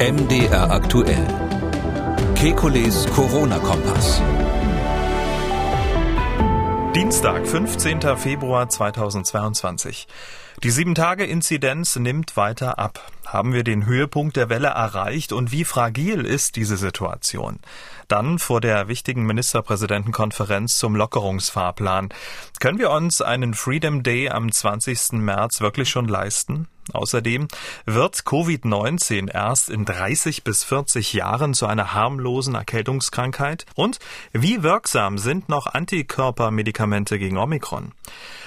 MDR aktuell. Kekules Corona-Kompass. Dienstag, 15. Februar 2022. Die 7-Tage-Inzidenz nimmt weiter ab. Haben wir den Höhepunkt der Welle erreicht und wie fragil ist diese Situation? Dann vor der wichtigen Ministerpräsidentenkonferenz zum Lockerungsfahrplan. Können wir uns einen Freedom Day am 20. März wirklich schon leisten? Außerdem wird Covid-19 erst in 30 bis 40 Jahren zu einer harmlosen Erkältungskrankheit? Und wie wirksam sind noch Antikörpermedikamente gegen Omikron?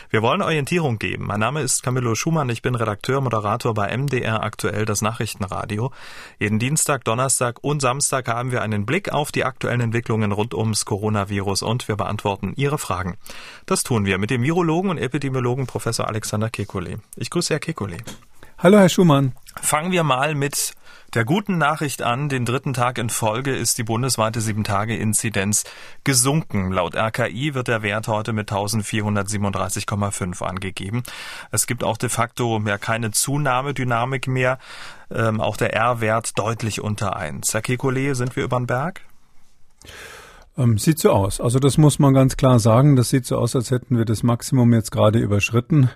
Wir wollen Orientierung geben. Mein Name ist Camillo Schumann. Ich bin Redakteur, Moderator bei MDR aktuell das Nachrichtenradio. Jeden Dienstag, Donnerstag und Samstag haben wir einen Blick auf die aktuellen Entwicklungen rund ums Coronavirus und wir beantworten Ihre Fragen. Das tun wir mit dem Virologen und Epidemiologen Professor Alexander Kekulé. Ich grüße Herr Kekulé. Hallo, Herr Schumann. Fangen wir mal mit der guten Nachricht an. Den dritten Tag in Folge ist die bundesweite 7-Tage-Inzidenz gesunken. Laut RKI wird der Wert heute mit 1437,5 angegeben. Es gibt auch de facto ja keine Zunahmedynamik mehr. Ähm, auch der R-Wert deutlich unter 1. Herr Kekulé, sind wir über den Berg? Ähm, sieht so aus. Also das muss man ganz klar sagen. Das sieht so aus, als hätten wir das Maximum jetzt gerade überschritten.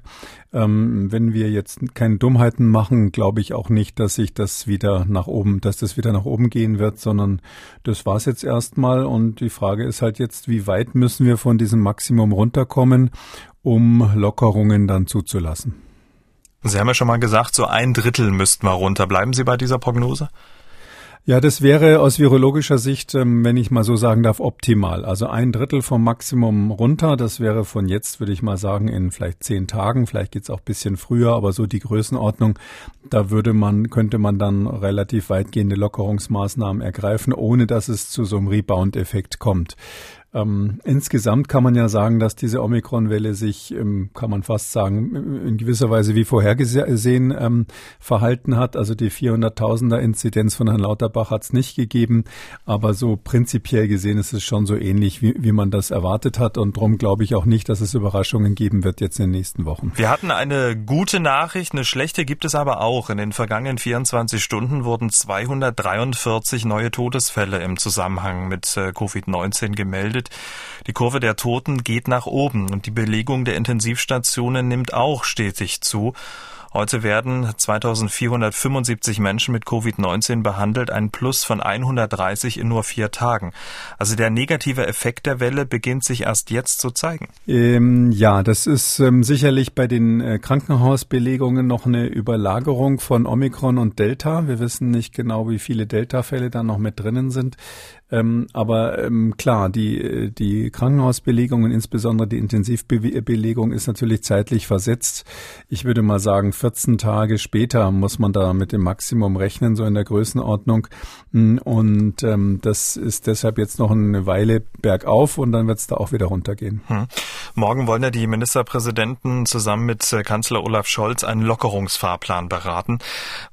Ähm, wenn wir jetzt keine Dummheiten machen, glaube ich auch nicht, dass sich das wieder nach oben, dass das wieder nach oben gehen wird, sondern das war's jetzt erstmal. Und die Frage ist halt jetzt, wie weit müssen wir von diesem Maximum runterkommen, um Lockerungen dann zuzulassen? Sie haben ja schon mal gesagt, so ein Drittel müssten wir runter. Bleiben Sie bei dieser Prognose? Ja, das wäre aus virologischer Sicht, ähm, wenn ich mal so sagen darf, optimal. Also ein Drittel vom Maximum runter. Das wäre von jetzt, würde ich mal sagen, in vielleicht zehn Tagen. Vielleicht geht's auch bisschen früher, aber so die Größenordnung. Da würde man, könnte man dann relativ weitgehende Lockerungsmaßnahmen ergreifen, ohne dass es zu so einem Rebound-Effekt kommt. Ähm, insgesamt kann man ja sagen, dass diese Omikron-Welle sich, ähm, kann man fast sagen, in gewisser Weise wie vorhergesehen ähm, verhalten hat. Also die 400.000er Inzidenz von Herrn Lauterbach hat es nicht gegeben, aber so prinzipiell gesehen ist es schon so ähnlich, wie, wie man das erwartet hat. Und darum glaube ich auch nicht, dass es Überraschungen geben wird jetzt in den nächsten Wochen. Wir hatten eine gute Nachricht, eine schlechte gibt es aber auch. In den vergangenen 24 Stunden wurden 243 neue Todesfälle im Zusammenhang mit äh, Covid-19 gemeldet gemeldet. Die Kurve der Toten geht nach oben und die Belegung der Intensivstationen nimmt auch stetig zu. Heute werden 2475 Menschen mit Covid-19 behandelt, ein Plus von 130 in nur vier Tagen. Also der negative Effekt der Welle beginnt sich erst jetzt zu zeigen. Ähm, ja, das ist ähm, sicherlich bei den äh, Krankenhausbelegungen noch eine Überlagerung von Omikron und Delta. Wir wissen nicht genau, wie viele Delta-Fälle da noch mit drinnen sind. Ähm, aber ähm, klar, die, die Krankenhausbelegung insbesondere die Intensivbelegung ist natürlich zeitlich versetzt. Ich würde mal sagen, 14 Tage später muss man da mit dem Maximum rechnen, so in der Größenordnung. Mm, und ähm, das ist deshalb jetzt noch eine Weile bergauf und dann wird es da auch wieder runtergehen. Hm. Morgen wollen ja die Ministerpräsidenten zusammen mit äh, Kanzler Olaf Scholz einen Lockerungsfahrplan beraten.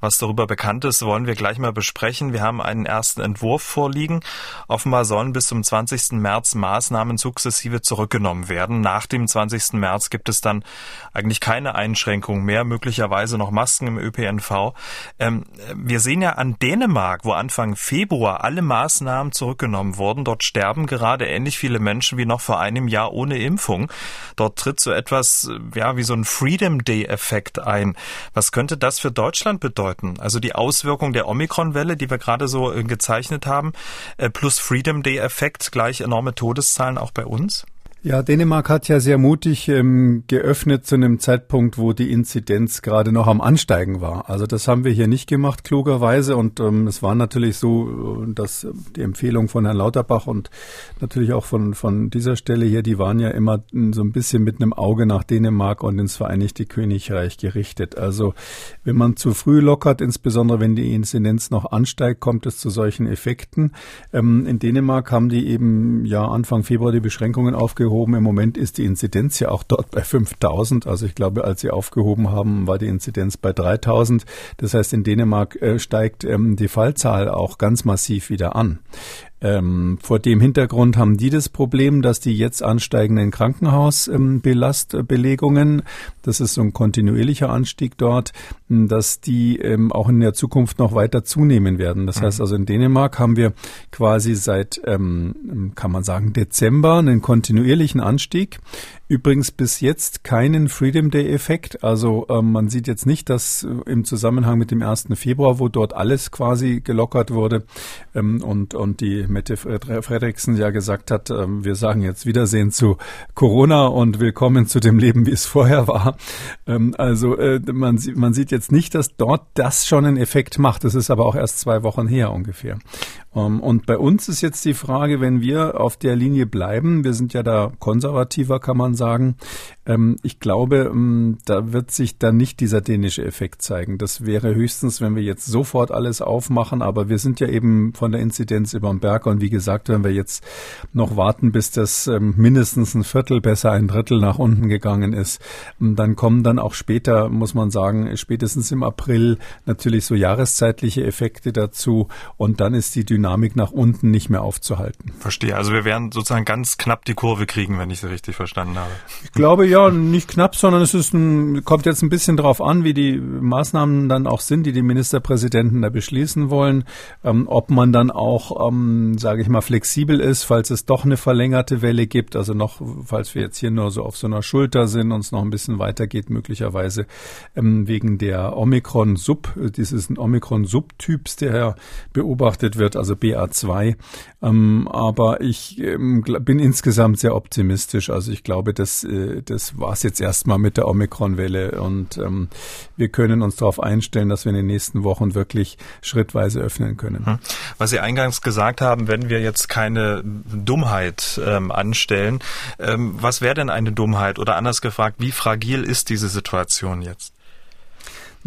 Was darüber bekannt ist, wollen wir gleich mal besprechen. Wir haben einen ersten Entwurf vorliegen. Offenbar sollen bis zum 20. März Maßnahmen sukzessive zurückgenommen werden. Nach dem 20. März gibt es dann eigentlich keine Einschränkungen mehr. Möglich möglicherweise noch Masken im ÖPNV. Ähm, wir sehen ja an Dänemark, wo Anfang Februar alle Maßnahmen zurückgenommen wurden. Dort sterben gerade ähnlich viele Menschen wie noch vor einem Jahr ohne Impfung. Dort tritt so etwas, ja, wie so ein Freedom Day Effekt ein. Was könnte das für Deutschland bedeuten? Also die Auswirkung der Omikron-Welle, die wir gerade so äh, gezeichnet haben, äh, plus Freedom Day Effekt gleich enorme Todeszahlen auch bei uns? Ja, Dänemark hat ja sehr mutig ähm, geöffnet zu einem Zeitpunkt, wo die Inzidenz gerade noch am Ansteigen war. Also das haben wir hier nicht gemacht, klugerweise. Und ähm, es war natürlich so, äh, dass die Empfehlung von Herrn Lauterbach und natürlich auch von, von dieser Stelle hier, die waren ja immer so ein bisschen mit einem Auge nach Dänemark und ins Vereinigte Königreich gerichtet. Also wenn man zu früh lockert, insbesondere wenn die Inzidenz noch ansteigt, kommt es zu solchen Effekten. Ähm, in Dänemark haben die eben ja Anfang Februar die Beschränkungen aufgehoben aufgehoben. Im Moment ist die Inzidenz ja auch dort bei 5000. Also ich glaube, als sie aufgehoben haben, war die Inzidenz bei 3000. Das heißt, in Dänemark äh, steigt ähm, die Fallzahl auch ganz massiv wieder an. Ähm, vor dem Hintergrund haben die das Problem, dass die jetzt ansteigenden Krankenhausbelegungen, ähm, das ist so ein kontinuierlicher Anstieg dort, dass die ähm, auch in der Zukunft noch weiter zunehmen werden. Das mhm. heißt also in Dänemark haben wir quasi seit, ähm, kann man sagen, Dezember einen kontinuierlichen Anstieg. Übrigens bis jetzt keinen Freedom Day Effekt. Also ähm, man sieht jetzt nicht, dass äh, im Zusammenhang mit dem 1. Februar, wo dort alles quasi gelockert wurde ähm, und, und die Mette Fredriksen ja gesagt hat, ähm, wir sagen jetzt Wiedersehen zu Corona und willkommen zu dem Leben, wie es vorher war. Ähm, also äh, man, man sieht jetzt nicht, dass dort das schon einen Effekt macht. Das ist aber auch erst zwei Wochen her ungefähr. Ähm, und bei uns ist jetzt die Frage, wenn wir auf der Linie bleiben, wir sind ja da konservativer, kann man sagen. Ähm, ich glaube, ähm, da wird sich dann nicht dieser dänische Effekt zeigen. Das wäre höchstens, wenn wir jetzt sofort alles aufmachen, aber wir sind ja eben von der Inzidenz über den Berg und wie gesagt, wenn wir jetzt noch warten, bis das mindestens ein Viertel, besser ein Drittel nach unten gegangen ist, dann kommen dann auch später, muss man sagen, spätestens im April natürlich so jahreszeitliche Effekte dazu und dann ist die Dynamik nach unten nicht mehr aufzuhalten. Verstehe. Also wir werden sozusagen ganz knapp die Kurve kriegen, wenn ich sie richtig verstanden habe. Ich glaube ja, nicht knapp, sondern es ist ein, kommt jetzt ein bisschen drauf an, wie die Maßnahmen dann auch sind, die die Ministerpräsidenten da beschließen wollen. Ähm, ob man dann auch, ähm, sage ich mal, flexibel ist, falls es doch eine verlängerte Welle gibt. Also noch, falls wir jetzt hier nur so auf so einer Schulter sind und es noch ein bisschen weitergeht, möglicherweise ähm, wegen der Omikron-Sub, dieses Omikron-Subtyps, der ja beobachtet wird. Also also BA2. Ähm, aber ich ähm, bin insgesamt sehr optimistisch. Also ich glaube, das, äh, das war es jetzt erstmal mit der Omikron-Welle und ähm, wir können uns darauf einstellen, dass wir in den nächsten Wochen wirklich schrittweise öffnen können. Hm. Was Sie eingangs gesagt haben, wenn wir jetzt keine Dummheit ähm, anstellen, ähm, was wäre denn eine Dummheit? Oder anders gefragt, wie fragil ist diese Situation jetzt?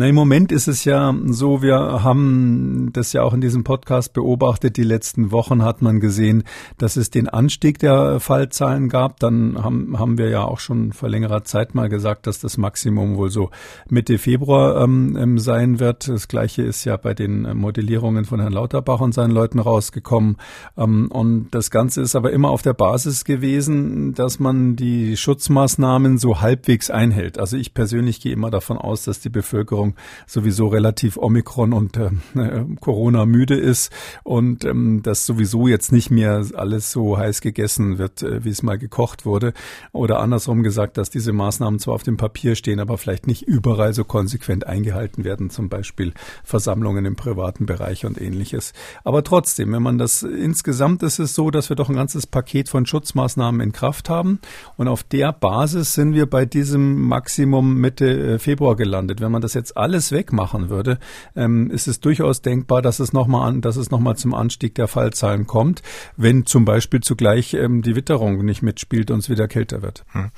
Na, im Moment ist es ja so, wir haben das ja auch in diesem Podcast beobachtet. Die letzten Wochen hat man gesehen, dass es den Anstieg der Fallzahlen gab. Dann haben, haben wir ja auch schon vor längerer Zeit mal gesagt, dass das Maximum wohl so Mitte Februar ähm, ähm sein wird. Das Gleiche ist ja bei den Modellierungen von Herrn Lauterbach und seinen Leuten rausgekommen. Ähm, und das Ganze ist aber immer auf der Basis gewesen, dass man die Schutzmaßnahmen so halbwegs einhält. Also ich persönlich gehe immer davon aus, dass die Bevölkerung Bevölkerung sowieso relativ Omikron und äh, Corona müde ist und ähm, dass sowieso jetzt nicht mehr alles so heiß gegessen wird, äh, wie es mal gekocht wurde. Oder andersrum gesagt, dass diese Maßnahmen zwar auf dem Papier stehen, aber vielleicht nicht überall so konsequent eingehalten werden, zum Beispiel Versammlungen im privaten Bereich und ähnliches. Aber trotzdem, wenn man das insgesamt ist es so, dass wir doch ein ganzes Paket von Schutzmaßnahmen in Kraft haben und auf der Basis sind wir bei diesem Maximum Mitte äh, Februar gelandet. Wenn man das jetzt alles wegmachen würde, ähm, ist es durchaus denkbar, dass es nochmal an, dass es nochmal zum Anstieg der Fallzahlen kommt, wenn zum Beispiel zugleich ähm, die Witterung nicht mitspielt und es wieder kälter wird. Hm.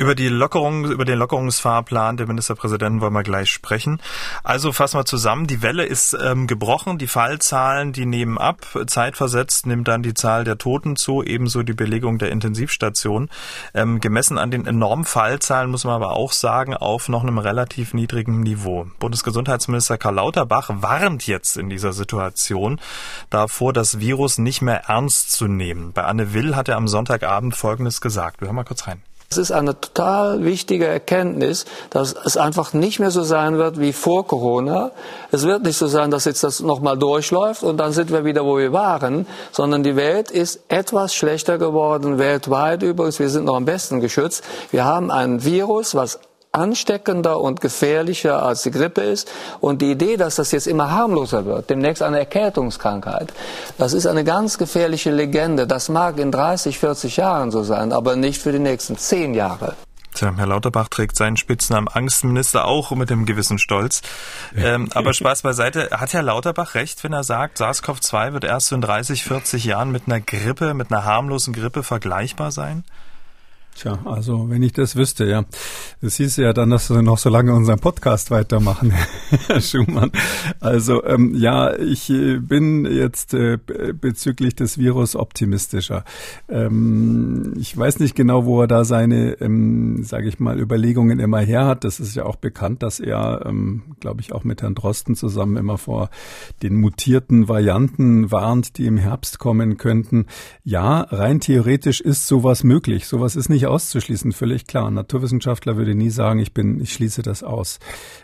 Über die Lockerung, über den Lockerungsfahrplan der Ministerpräsidenten wollen wir gleich sprechen. Also fassen wir zusammen. Die Welle ist ähm, gebrochen. Die Fallzahlen, die nehmen ab. Zeitversetzt nimmt dann die Zahl der Toten zu, ebenso die Belegung der Intensivstation. Ähm, gemessen an den enormen Fallzahlen muss man aber auch sagen, auf noch einem relativ niedrigen Niveau. Bundesgesundheitsminister Karl Lauterbach warnt jetzt in dieser Situation davor, das Virus nicht mehr ernst zu nehmen. Bei Anne Will hat er am Sonntagabend Folgendes gesagt. Wir hören mal kurz rein. Es ist eine total wichtige Erkenntnis, dass es einfach nicht mehr so sein wird wie vor Corona. Es wird nicht so sein, dass jetzt das nochmal durchläuft und dann sind wir wieder, wo wir waren, sondern die Welt ist etwas schlechter geworden, weltweit übrigens. Wir sind noch am besten geschützt. Wir haben ein Virus, was ansteckender und gefährlicher als die Grippe ist. Und die Idee, dass das jetzt immer harmloser wird, demnächst eine Erkältungskrankheit, das ist eine ganz gefährliche Legende. Das mag in 30, 40 Jahren so sein, aber nicht für die nächsten zehn Jahre. Tja, Herr Lauterbach trägt seinen Spitznamen Angstminister auch mit einem gewissen Stolz. Ähm, aber Spaß beiseite. Hat Herr Lauterbach recht, wenn er sagt, SARS-CoV-2 wird erst in 30, 40 Jahren mit einer Grippe, mit einer harmlosen Grippe vergleichbar sein? Tja, also wenn ich das wüsste, ja. Das hieß ja dann, dass wir noch so lange unseren Podcast weitermachen. Herr Schumann. Also ähm, ja, ich äh, bin jetzt äh, bezüglich des Virus optimistischer. Ähm, ich weiß nicht genau, wo er da seine, ähm, sage ich mal, Überlegungen immer her hat. Das ist ja auch bekannt, dass er, ähm, glaube ich, auch mit Herrn Drosten zusammen immer vor den mutierten Varianten warnt, die im Herbst kommen könnten. Ja, rein theoretisch ist sowas möglich. Sowas ist nicht auszuschließen, völlig klar. Ein Naturwissenschaftler würde nie sagen, ich bin, ich schließe das aus.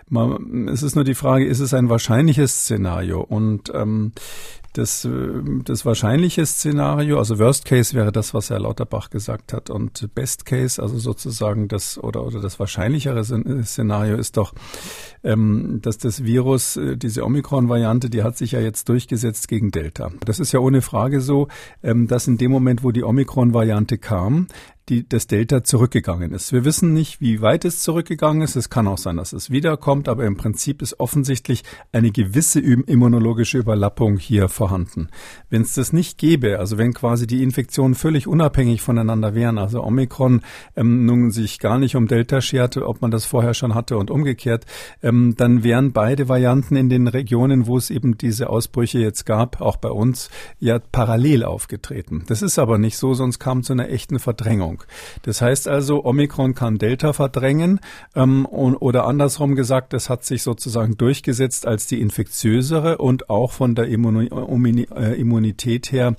Man, es ist nur die Frage, ist es ein wahrscheinliches Szenario? Und ähm, das, das wahrscheinliche Szenario, also Worst Case wäre das, was Herr Lauterbach gesagt hat, und Best Case, also sozusagen das oder oder das wahrscheinlichere Szenario ist doch, ähm, dass das Virus, äh, diese Omikron-Variante, die hat sich ja jetzt durchgesetzt gegen Delta. Das ist ja ohne Frage so, ähm, dass in dem Moment, wo die Omikron-Variante kam, die, das Delta zurückgegangen ist. Wir wissen nicht, wie weit es zurückgegangen ist. Es kann auch sein, dass es wiederkommt, aber im Prinzip ist offensichtlich eine gewisse immunologische Überlappung hier vorhanden. Wenn es das nicht gäbe, also wenn quasi die Infektionen völlig unabhängig voneinander wären, also Omikron ähm, nun sich gar nicht um Delta scherte, ob man das vorher schon hatte und umgekehrt, ähm, dann wären beide Varianten in den Regionen, wo es eben diese Ausbrüche jetzt gab, auch bei uns, ja parallel aufgetreten. Das ist aber nicht so, sonst kam zu einer echten Verdrängung. Verdrängung. Das heißt also, Omikron kann Delta verdrängen ähm, und, oder andersrum gesagt, es hat sich sozusagen durchgesetzt als die infektiösere und auch von der äh, Immunität her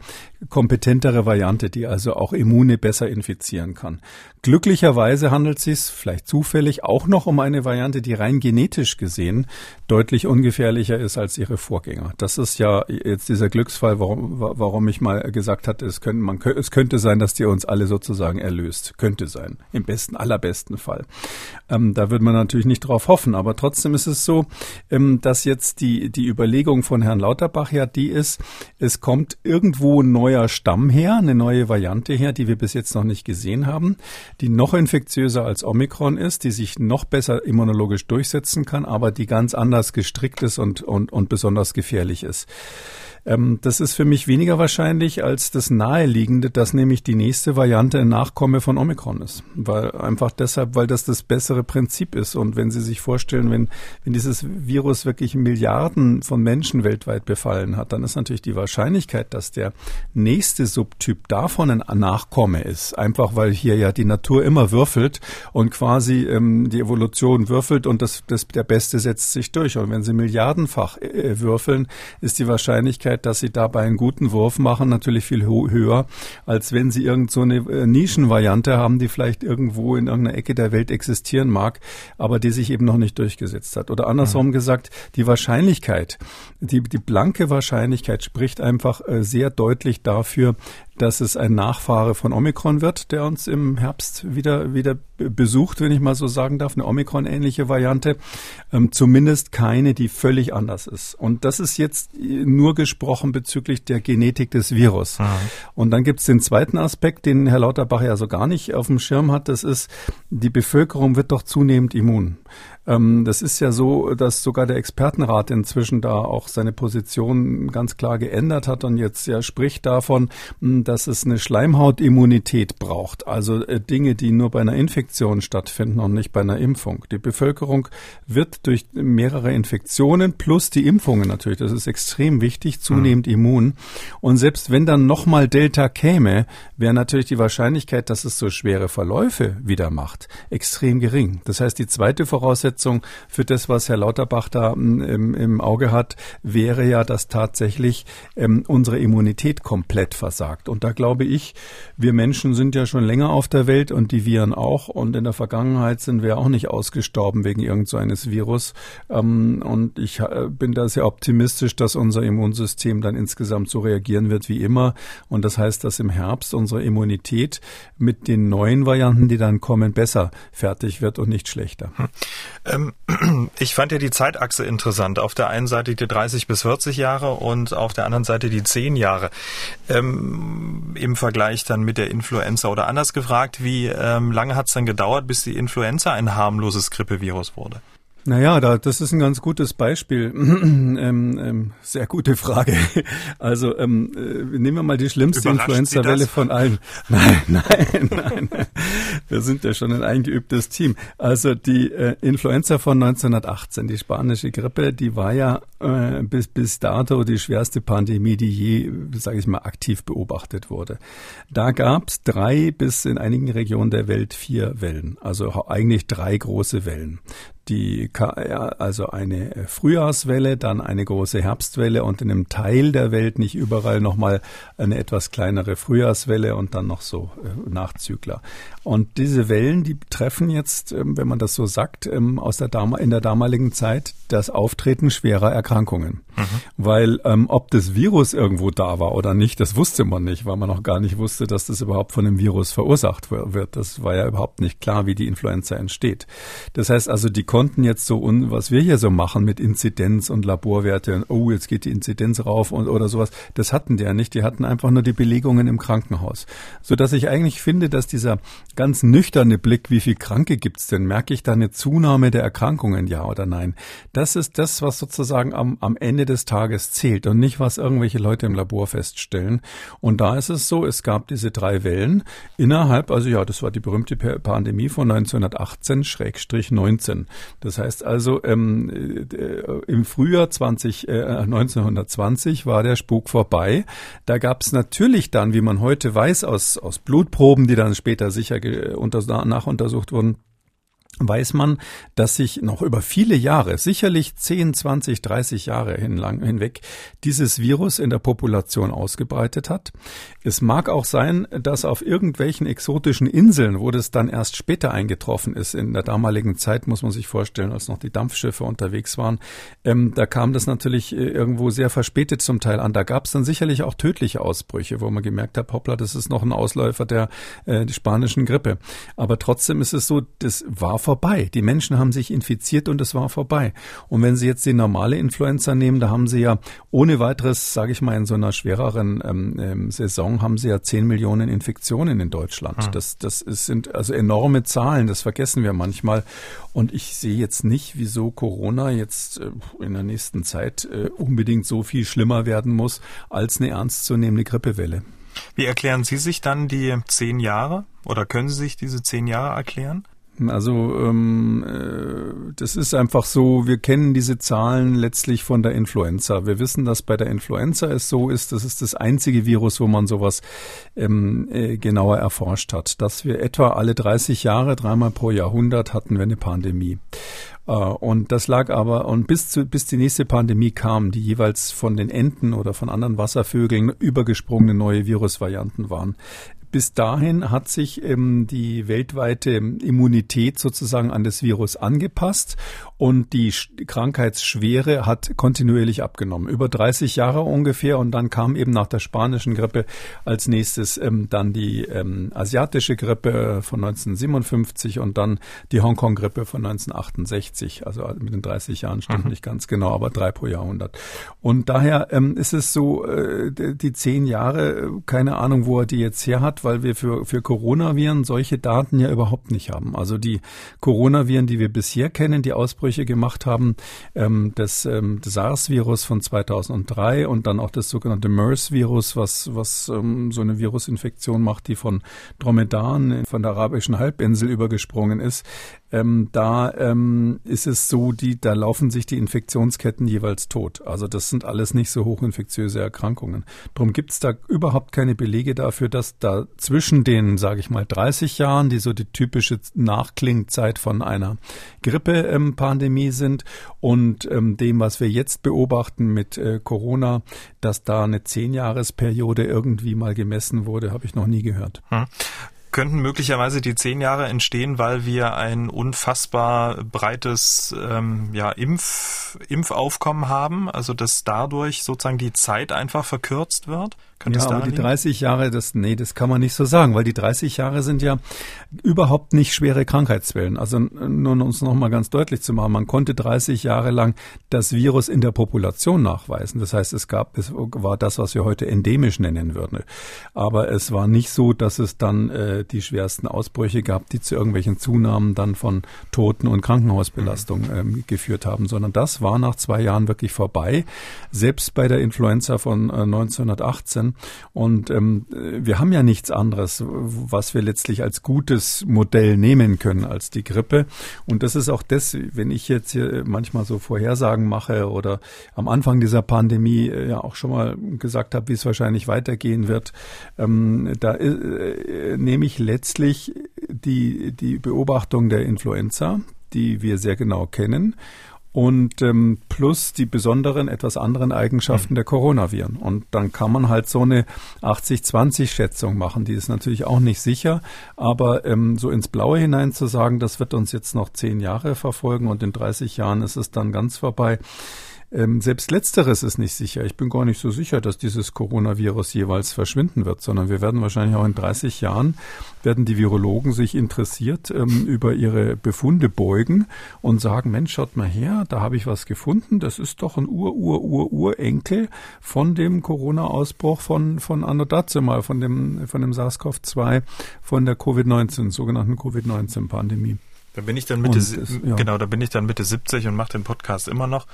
kompetentere Variante, die also auch Immune besser infizieren kann. Glücklicherweise handelt es sich vielleicht zufällig auch noch um eine Variante, die rein genetisch gesehen deutlich ungefährlicher ist als ihre Vorgänger. Das ist ja jetzt dieser Glücksfall, warum, warum ich mal gesagt hatte, es könnte, man, es könnte sein, dass die uns alle sozusagen erlöst. Könnte sein. Im besten, allerbesten Fall. Ähm, da würde man natürlich nicht drauf hoffen. Aber trotzdem ist es so, ähm, dass jetzt die, die Überlegung von Herrn Lauterbach ja die ist, es kommt irgendwo ein neuer Stamm her, eine neue Variante her, die wir bis jetzt noch nicht gesehen haben, die noch infektiöser als Omikron ist, die sich noch besser immunologisch durchsetzen kann, aber die ganz anders gestrickt ist und, und, und besonders gefährlich ist. Ähm, das ist für mich weniger wahrscheinlich als das Naheliegende, dass nämlich die nächste Variante ein Nachkomme von Omikron ist. Weil einfach deshalb, weil das das bessere Prinzip ist. Und wenn Sie sich vorstellen, wenn, wenn dieses Virus wirklich Milliarden von Menschen weltweit befallen hat, dann ist natürlich die Wahrscheinlichkeit, dass der nächste Subtyp davon ein Nachkomme ist. Einfach weil hier ja die Natur immer würfelt und quasi ähm, die Evolution würfelt und das, das, der Beste setzt sich durch. Und wenn Sie milliardenfach äh, würfeln, ist die Wahrscheinlichkeit, Wahrscheinlichkeit, dass sie dabei einen guten Wurf machen, natürlich viel höher, als wenn sie irgend so eine äh, Nischenvariante haben, die vielleicht irgendwo in irgendeiner Ecke der Welt existieren mag, aber die sich eben noch nicht durchgesetzt hat. Oder andersrum mhm. gesagt, die Wahrscheinlichkeit, die, die blanke Wahrscheinlichkeit spricht einfach äh, sehr deutlich dafür, dass es ein Nachfahre von Omikron wird, der uns im Herbst wieder, wieder besucht, wenn ich mal so sagen darf, eine Omikron-ähnliche Variante. Ähm, zumindest keine, die völlig anders ist. Und das ist jetzt nur gesprochen bezüglich der Genetik des Virus. Mhm. Und dann gibt es den zweiten Aspekt, den Herr Lauterbach ja so gar nicht auf dem Schirm hat. Das ist, die Bevölkerung wird doch zunehmend immun. Ähm, das ist ja so, dass sogar der Expertenrat inzwischen da auch seine Position ganz klar geändert hat und jetzt ja spricht davon, hm, dass es eine Schleimhautimmunität braucht. Also äh, Dinge, die nur bei einer Infektion stattfinden und nicht bei einer Impfung. Die Bevölkerung wird durch mehrere Infektionen plus die Impfungen natürlich, das ist extrem wichtig, zunehmend mhm. immun. Und selbst wenn dann nochmal Delta käme, wäre natürlich die Wahrscheinlichkeit, dass es so schwere Verläufe wieder macht, extrem gering. Das heißt, die zweite Voraussetzung Voraussetzung für das, was Herr Lauterbach da hm, im, im Auge hat, wäre ja, dass tatsächlich ähm, unsere Immunität komplett versagt. Und da glaube ich, wir Menschen sind ja schon länger auf der Welt und die Viren auch. Und in der Vergangenheit sind wir auch nicht ausgestorben wegen irgendeines so Virus. Ähm, und ich äh, bin da sehr optimistisch, dass unser Immunsystem dann insgesamt so reagieren wird wie immer. Und das heißt, dass im Herbst unsere Immunität mit den neuen Varianten, die dann kommen, besser fertig wird und nicht schlechter. Hm. Ähm, ich fand ja die Zeitachse interessant. Auf der einen Seite die 30 bis 40 Jahre und auf der anderen Seite die 10 Jahre. Ähm, Im Vergleich dann mit der Influenza. Oder anders gefragt, wie ähm, lange hat es dann gedauert, bis die Influenza ein harmloses Grippevirus wurde? Naja, da, das ist ein ganz gutes Beispiel. ähm, ähm, sehr gute Frage. Also ähm, äh, nehmen wir mal die schlimmste Influenza-Welle von allen. Nein, nein, nein. Wir sind ja schon ein eingeübtes Team. Also die äh, Influenza von 1918, die spanische Grippe, die war ja äh, bis, bis dato die schwerste Pandemie, die je, sage ich mal, aktiv beobachtet wurde. Da gab es drei bis in einigen Regionen der Welt vier Wellen, also eigentlich drei große Wellen die, also eine Frühjahrswelle, dann eine große Herbstwelle und in einem Teil der Welt, nicht überall nochmal eine etwas kleinere Frühjahrswelle und dann noch so äh, Nachzügler. Und diese Wellen, die treffen jetzt, ähm, wenn man das so sagt, ähm, aus der in der damaligen Zeit das Auftreten schwerer Erkrankungen. Mhm. Weil ähm, ob das Virus irgendwo da war oder nicht, das wusste man nicht, weil man noch gar nicht wusste, dass das überhaupt von einem Virus verursacht wird. Das war ja überhaupt nicht klar, wie die Influenza entsteht. Das heißt also, die konnten jetzt so, was wir hier so machen mit Inzidenz und Laborwerte, oh, jetzt geht die Inzidenz rauf und, oder sowas, das hatten die ja nicht. Die hatten einfach nur die Belegungen im Krankenhaus. Sodass ich eigentlich finde, dass dieser ganz nüchterne Blick, wie viel Kranke gibt's denn, merke ich da eine Zunahme der Erkrankungen, ja oder nein? Das ist das, was sozusagen am, am Ende des Tages zählt und nicht, was irgendwelche Leute im Labor feststellen. Und da ist es so, es gab diese drei Wellen innerhalb, also ja, das war die berühmte Pandemie von 1918-19. Das heißt also, ähm, äh, im Frühjahr 20, äh, 1920 war der Spuk vorbei. Da gab es natürlich dann, wie man heute weiß, aus, aus Blutproben, die dann später sicher unter, nachuntersucht wurden, weiß man, dass sich noch über viele Jahre, sicherlich 10, 20, 30 Jahre hinlang, hinweg, dieses Virus in der Population ausgebreitet hat. Es mag auch sein, dass auf irgendwelchen exotischen Inseln, wo das dann erst später eingetroffen ist, in der damaligen Zeit, muss man sich vorstellen, als noch die Dampfschiffe unterwegs waren, ähm, da kam das natürlich äh, irgendwo sehr verspätet zum Teil an. Da gab es dann sicherlich auch tödliche Ausbrüche, wo man gemerkt hat, hoppla, das ist noch ein Ausläufer der, äh, spanischen Grippe. Aber trotzdem ist es so, das war vorbei. Die Menschen haben sich infiziert und es war vorbei. Und wenn Sie jetzt die normale Influenza nehmen, da haben Sie ja ohne weiteres, sage ich mal, in so einer schwereren ähm, ähm, Saison haben Sie ja 10 Millionen Infektionen in Deutschland. Hm. Das, das ist, sind also enorme Zahlen, das vergessen wir manchmal. Und ich sehe jetzt nicht, wieso Corona jetzt äh, in der nächsten Zeit äh, unbedingt so viel schlimmer werden muss als eine ernstzunehmende Grippewelle. Wie erklären Sie sich dann die zehn Jahre oder können Sie sich diese zehn Jahre erklären? Also ähm, äh, das ist einfach so, wir kennen diese Zahlen letztlich von der Influenza. Wir wissen, dass bei der Influenza es so ist, das ist das einzige Virus, wo man sowas ähm, äh, genauer erforscht hat, dass wir etwa alle 30 Jahre, dreimal pro Jahrhundert hatten wir eine Pandemie. Äh, und das lag aber, und bis, zu, bis die nächste Pandemie kam, die jeweils von den Enten oder von anderen Wasservögeln übergesprungene neue Virusvarianten waren, bis dahin hat sich ähm, die weltweite Immunität sozusagen an das Virus angepasst und die Krankheitsschwere hat kontinuierlich abgenommen. Über 30 Jahre ungefähr und dann kam eben nach der spanischen Grippe als nächstes ähm, dann die ähm, asiatische Grippe von 1957 und dann die Hongkong-Grippe von 1968. Also mit den 30 Jahren stimmt mhm. nicht ganz genau, aber drei pro Jahrhundert. Und daher ähm, ist es so, äh, die zehn Jahre, keine Ahnung, wo er die jetzt her hat, weil wir für, für Coronaviren solche Daten ja überhaupt nicht haben. Also die Coronaviren, die wir bisher kennen, die Ausbrüche Ausbrüche gemacht haben. Ähm, das, ähm, das SARS-Virus von 2003 und dann auch das sogenannte MERS-Virus, was, was ähm, so eine Virusinfektion macht, die von Dromedaren von der arabischen Halbinsel übergesprungen ist ähm, da ähm, ist es so, die, da laufen sich die Infektionsketten jeweils tot. Also das sind alles nicht so hochinfektiöse Erkrankungen. Darum gibt es da überhaupt keine Belege dafür, dass da zwischen den, sage ich mal, 30 Jahren, die so die typische Nachklingzeit von einer Grippe-Pandemie sind, und ähm, dem, was wir jetzt beobachten mit äh, Corona, dass da eine Zehnjahresperiode irgendwie mal gemessen wurde, habe ich noch nie gehört. Hm könnten möglicherweise die zehn Jahre entstehen, weil wir ein unfassbar breites ähm, ja, Impf, Impfaufkommen haben, also dass dadurch sozusagen die Zeit einfach verkürzt wird? Könnte ja, aber die 30 Jahre, das, nee, das kann man nicht so sagen, weil die 30 Jahre sind ja überhaupt nicht schwere Krankheitswellen. Also nur um uns nochmal ganz deutlich zu machen, man konnte 30 Jahre lang das Virus in der Population nachweisen. Das heißt, es gab, es war das, was wir heute endemisch nennen würden. Aber es war nicht so, dass es dann äh, die schwersten Ausbrüche gehabt, die zu irgendwelchen Zunahmen dann von Toten und Krankenhausbelastung mhm. ähm, geführt haben, sondern das war nach zwei Jahren wirklich vorbei, selbst bei der Influenza von äh, 1918. Und ähm, wir haben ja nichts anderes, was wir letztlich als gutes Modell nehmen können als die Grippe. Und das ist auch das, wenn ich jetzt hier manchmal so Vorhersagen mache oder am Anfang dieser Pandemie äh, ja auch schon mal gesagt habe, wie es wahrscheinlich weitergehen wird, ähm, da äh, nehme ich letztlich die, die Beobachtung der Influenza, die wir sehr genau kennen und ähm, plus die besonderen, etwas anderen Eigenschaften mhm. der Coronaviren. Und dann kann man halt so eine 80-20-Schätzung machen. Die ist natürlich auch nicht sicher, aber ähm, so ins Blaue hinein zu sagen, das wird uns jetzt noch zehn Jahre verfolgen und in 30 Jahren ist es dann ganz vorbei. Ähm, selbst letzteres ist nicht sicher. Ich bin gar nicht so sicher, dass dieses Coronavirus jeweils verschwinden wird, sondern wir werden wahrscheinlich auch in 30 Jahren werden die Virologen sich interessiert ähm, über ihre Befunde beugen und sagen, Mensch, schaut mal her, da habe ich was gefunden. Das ist doch ein Ur-Ur-Ur-Urenkel von dem Corona-Ausbruch von, von Anno Dazumal, von dem, von dem SARS-CoV-2, von der Covid-19, sogenannten Covid-19-Pandemie. Da bin ich dann Mitte, das, ja. genau, da bin ich dann Mitte 70 und mache den Podcast immer noch.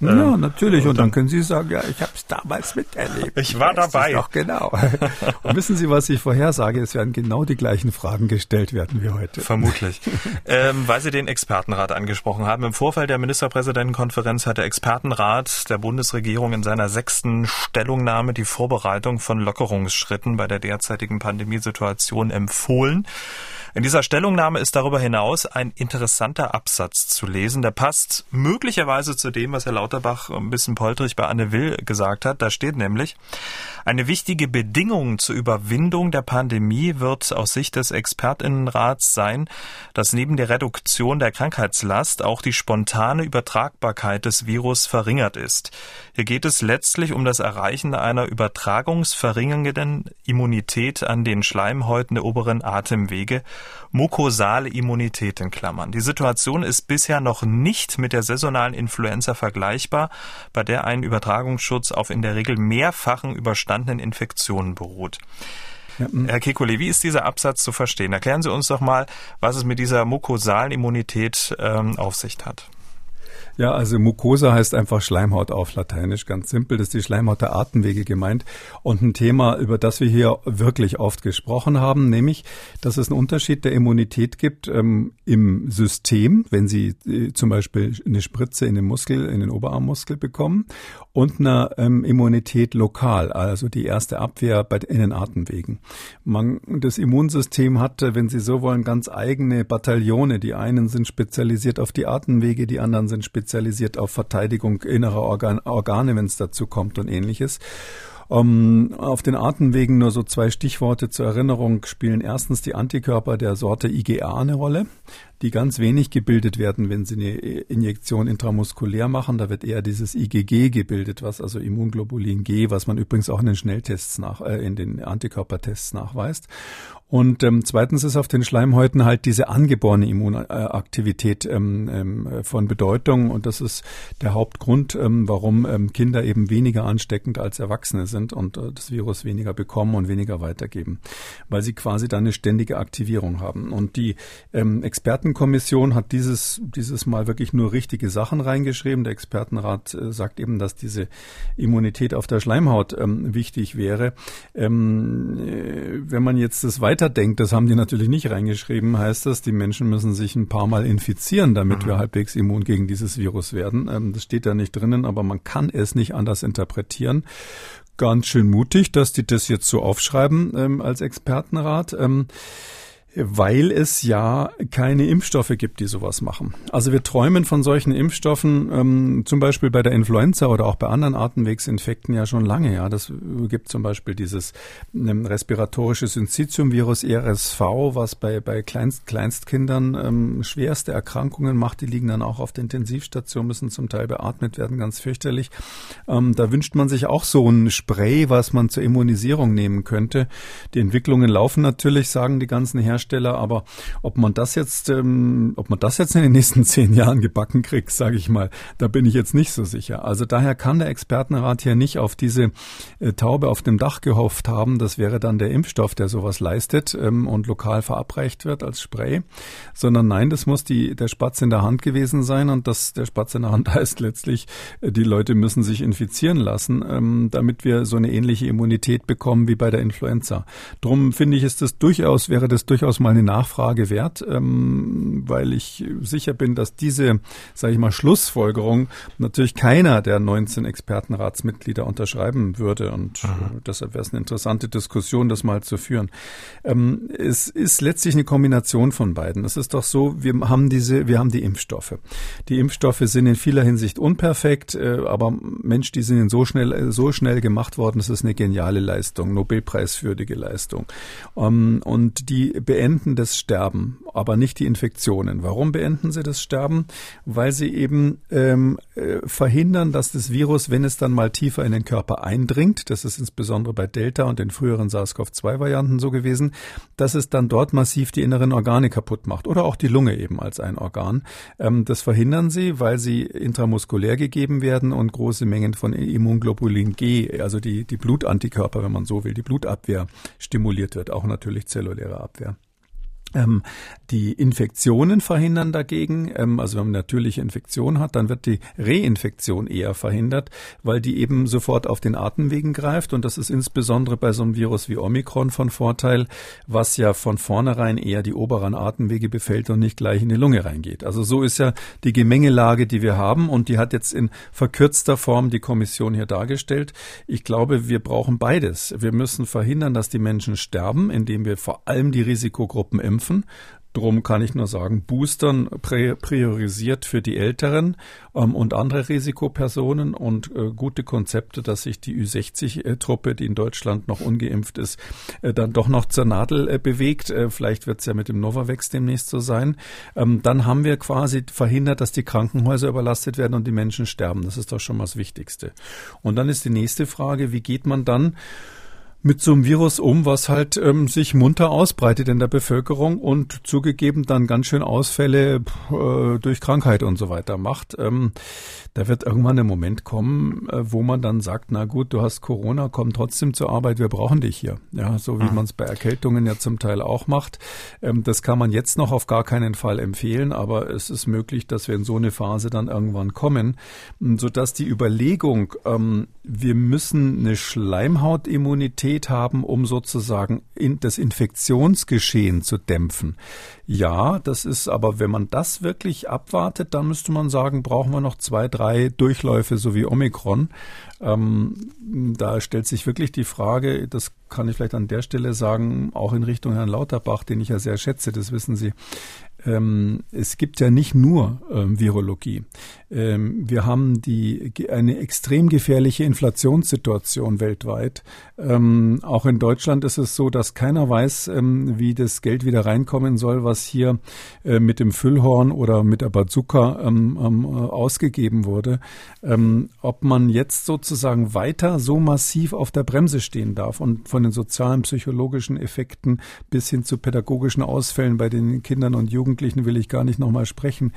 Ja, ähm, natürlich. Und, und dann, dann, können Sie sagen, ja, ich habe es damals miterlebt. Ich war dabei. Doch genau. Und wissen Sie, was ich vorhersage? Es werden genau die gleichen Fragen gestellt werden wie heute. Vermutlich. ähm, weil Sie den Expertenrat angesprochen haben. Im Vorfeld der Ministerpräsidentenkonferenz hat der Expertenrat der Bundesregierung in seiner sechsten Stellungnahme die Vorbereitung von Lockerungsschritten bei der derzeitigen Pandemiesituation empfohlen. In dieser Stellungnahme ist darüber hinaus ein interessanter Absatz zu lesen. Der passt möglicherweise zu dem, was Herr Lauterbach ein bisschen poltrig bei Anne Will gesagt hat. Da steht nämlich, eine wichtige Bedingung zur Überwindung der Pandemie wird aus Sicht des Expertinnenrats sein, dass neben der Reduktion der Krankheitslast auch die spontane Übertragbarkeit des Virus verringert ist. Hier geht es letztlich um das Erreichen einer übertragungsverringernden Immunität an den Schleimhäuten der oberen Atemwege mukosale Immunität in Klammern. Die Situation ist bisher noch nicht mit der saisonalen Influenza vergleichbar, bei der ein Übertragungsschutz auf in der Regel mehrfachen überstandenen Infektionen beruht. Ja, hm. Herr Kekulé, wie ist dieser Absatz zu verstehen? Erklären Sie uns doch mal, was es mit dieser mukosalen Immunität ähm, auf sich hat. Ja, also Mucosa heißt einfach Schleimhaut auf Lateinisch, ganz simpel. Das ist die Schleimhaut der Atemwege gemeint. Und ein Thema, über das wir hier wirklich oft gesprochen haben, nämlich, dass es einen Unterschied der Immunität gibt ähm, im System, wenn Sie äh, zum Beispiel eine Spritze in den Muskel, in den Oberarmmuskel bekommen und eine ähm, Immunität lokal, also die erste Abwehr bei, in den Atemwegen. Man, das Immunsystem hat, wenn Sie so wollen, ganz eigene Bataillone. Die einen sind spezialisiert auf die Atemwege, die anderen sind spezialisiert auf Verteidigung innerer Organ Organe, wenn es dazu kommt und ähnliches. Um, auf den Atemwegen nur so zwei Stichworte zur Erinnerung spielen erstens die Antikörper der Sorte IgA eine Rolle die ganz wenig gebildet werden, wenn sie eine Injektion intramuskulär machen. Da wird eher dieses IgG gebildet, was also Immunglobulin G, was man übrigens auch in den Schnelltests nach, äh, in den Antikörpertests nachweist. Und ähm, zweitens ist auf den Schleimhäuten halt diese angeborene Immunaktivität ähm, ähm, von Bedeutung. Und das ist der Hauptgrund, ähm, warum ähm, Kinder eben weniger ansteckend als Erwachsene sind und äh, das Virus weniger bekommen und weniger weitergeben, weil sie quasi dann eine ständige Aktivierung haben. Und die ähm, Experten Expertenkommission hat dieses, dieses Mal wirklich nur richtige Sachen reingeschrieben. Der Expertenrat äh, sagt eben, dass diese Immunität auf der Schleimhaut ähm, wichtig wäre. Ähm, äh, wenn man jetzt das weiterdenkt, das haben die natürlich nicht reingeschrieben, heißt das, die Menschen müssen sich ein paar Mal infizieren, damit mhm. wir halbwegs immun gegen dieses Virus werden. Ähm, das steht da nicht drinnen, aber man kann es nicht anders interpretieren ganz schön mutig, dass die das jetzt so aufschreiben ähm, als Expertenrat. Ähm, weil es ja keine Impfstoffe gibt, die sowas machen. Also wir träumen von solchen Impfstoffen, ähm, zum Beispiel bei der Influenza oder auch bei anderen Atemwegsinfekten ja schon lange. Ja, das gibt zum Beispiel dieses ähm, respiratorische Syncytium-Virus RSV, was bei bei Kleinst, Kleinstkindern ähm, schwerste Erkrankungen macht. Die liegen dann auch auf der Intensivstation, müssen zum Teil beatmet werden, ganz fürchterlich. Ähm, da wünscht man sich auch so ein Spray, was man zur Immunisierung nehmen könnte. Die Entwicklungen laufen natürlich, sagen die ganzen Hersteller Hersteller. Aber ob man das jetzt, ähm, ob man das jetzt in den nächsten zehn Jahren gebacken kriegt, sage ich mal, da bin ich jetzt nicht so sicher. Also daher kann der Expertenrat hier nicht auf diese äh, Taube auf dem Dach gehofft haben. Das wäre dann der Impfstoff, der sowas leistet ähm, und lokal verabreicht wird als Spray, sondern nein, das muss die, der Spatz in der Hand gewesen sein und das, der Spatz in der Hand heißt letztlich, äh, die Leute müssen sich infizieren lassen, ähm, damit wir so eine ähnliche Immunität bekommen wie bei der Influenza. Drum finde ich, ist das durchaus, wäre das durchaus mal eine Nachfrage wert, ähm, weil ich sicher bin, dass diese, sage ich mal, Schlussfolgerung natürlich keiner der 19 Expertenratsmitglieder unterschreiben würde. Und mhm. deshalb wäre es eine interessante Diskussion, das mal zu führen. Ähm, es ist letztlich eine Kombination von beiden. Es ist doch so, wir haben diese, wir haben die Impfstoffe. Die Impfstoffe sind in vieler Hinsicht unperfekt, äh, aber Mensch, die sind so schnell, so schnell gemacht worden. Das ist eine geniale Leistung, Nobelpreiswürdige Leistung. Ähm, und die beenden das Sterben, aber nicht die Infektionen. Warum beenden sie das Sterben? Weil sie eben ähm, äh, verhindern, dass das Virus, wenn es dann mal tiefer in den Körper eindringt, das ist insbesondere bei Delta und den früheren SARS-CoV-2-Varianten so gewesen, dass es dann dort massiv die inneren Organe kaputt macht oder auch die Lunge eben als ein Organ. Ähm, das verhindern sie, weil sie intramuskulär gegeben werden und große Mengen von Immunglobulin G, also die, die Blutantikörper, wenn man so will, die Blutabwehr stimuliert wird, auch natürlich zelluläre Abwehr. Ähm, die Infektionen verhindern dagegen, ähm, also wenn man natürliche Infektion hat, dann wird die Reinfektion eher verhindert, weil die eben sofort auf den Atemwegen greift und das ist insbesondere bei so einem Virus wie Omikron von Vorteil, was ja von vornherein eher die oberen Atemwege befällt und nicht gleich in die Lunge reingeht. Also so ist ja die Gemengelage, die wir haben und die hat jetzt in verkürzter Form die Kommission hier dargestellt. Ich glaube, wir brauchen beides. Wir müssen verhindern, dass die Menschen sterben, indem wir vor allem die Risikogruppen impfen impfen. Drum kann ich nur sagen, Boostern priorisiert für die Älteren ähm, und andere Risikopersonen und äh, gute Konzepte, dass sich die Ü60-Truppe, die in Deutschland noch ungeimpft ist, äh, dann doch noch zur Nadel äh, bewegt. Äh, vielleicht wird es ja mit dem Novavax demnächst so sein. Ähm, dann haben wir quasi verhindert, dass die Krankenhäuser überlastet werden und die Menschen sterben. Das ist doch schon mal das Wichtigste. Und dann ist die nächste Frage, wie geht man dann mit so einem Virus um, was halt ähm, sich munter ausbreitet in der Bevölkerung und zugegeben dann ganz schön Ausfälle äh, durch Krankheit und so weiter macht. Ähm, da wird irgendwann der Moment kommen, äh, wo man dann sagt, na gut, du hast Corona, komm trotzdem zur Arbeit, wir brauchen dich hier. Ja, so wie mhm. man es bei Erkältungen ja zum Teil auch macht. Ähm, das kann man jetzt noch auf gar keinen Fall empfehlen, aber es ist möglich, dass wir in so eine Phase dann irgendwann kommen, sodass die Überlegung, ähm, wir müssen eine Schleimhautimmunität haben, um sozusagen in das Infektionsgeschehen zu dämpfen. Ja, das ist aber, wenn man das wirklich abwartet, dann müsste man sagen, brauchen wir noch zwei, drei Durchläufe, so wie Omikron. Ähm, da stellt sich wirklich die Frage, das kann ich vielleicht an der Stelle sagen, auch in Richtung Herrn Lauterbach, den ich ja sehr schätze, das wissen Sie ähm, es gibt ja nicht nur ähm, Virologie. Ähm, wir haben die, eine extrem gefährliche Inflationssituation weltweit. Ähm, auch in Deutschland ist es so, dass keiner weiß, ähm, wie das Geld wieder reinkommen soll, was hier äh, mit dem Füllhorn oder mit der Bazooka ähm, äh, ausgegeben wurde. ob man jetzt sozusagen weiter so massiv auf der Bremse stehen darf und von den sozialen, psychologischen Effekten bis hin zu pädagogischen Ausfällen bei den Kindern und Jugendlichen Jugendlichen will ich gar nicht nochmal sprechen.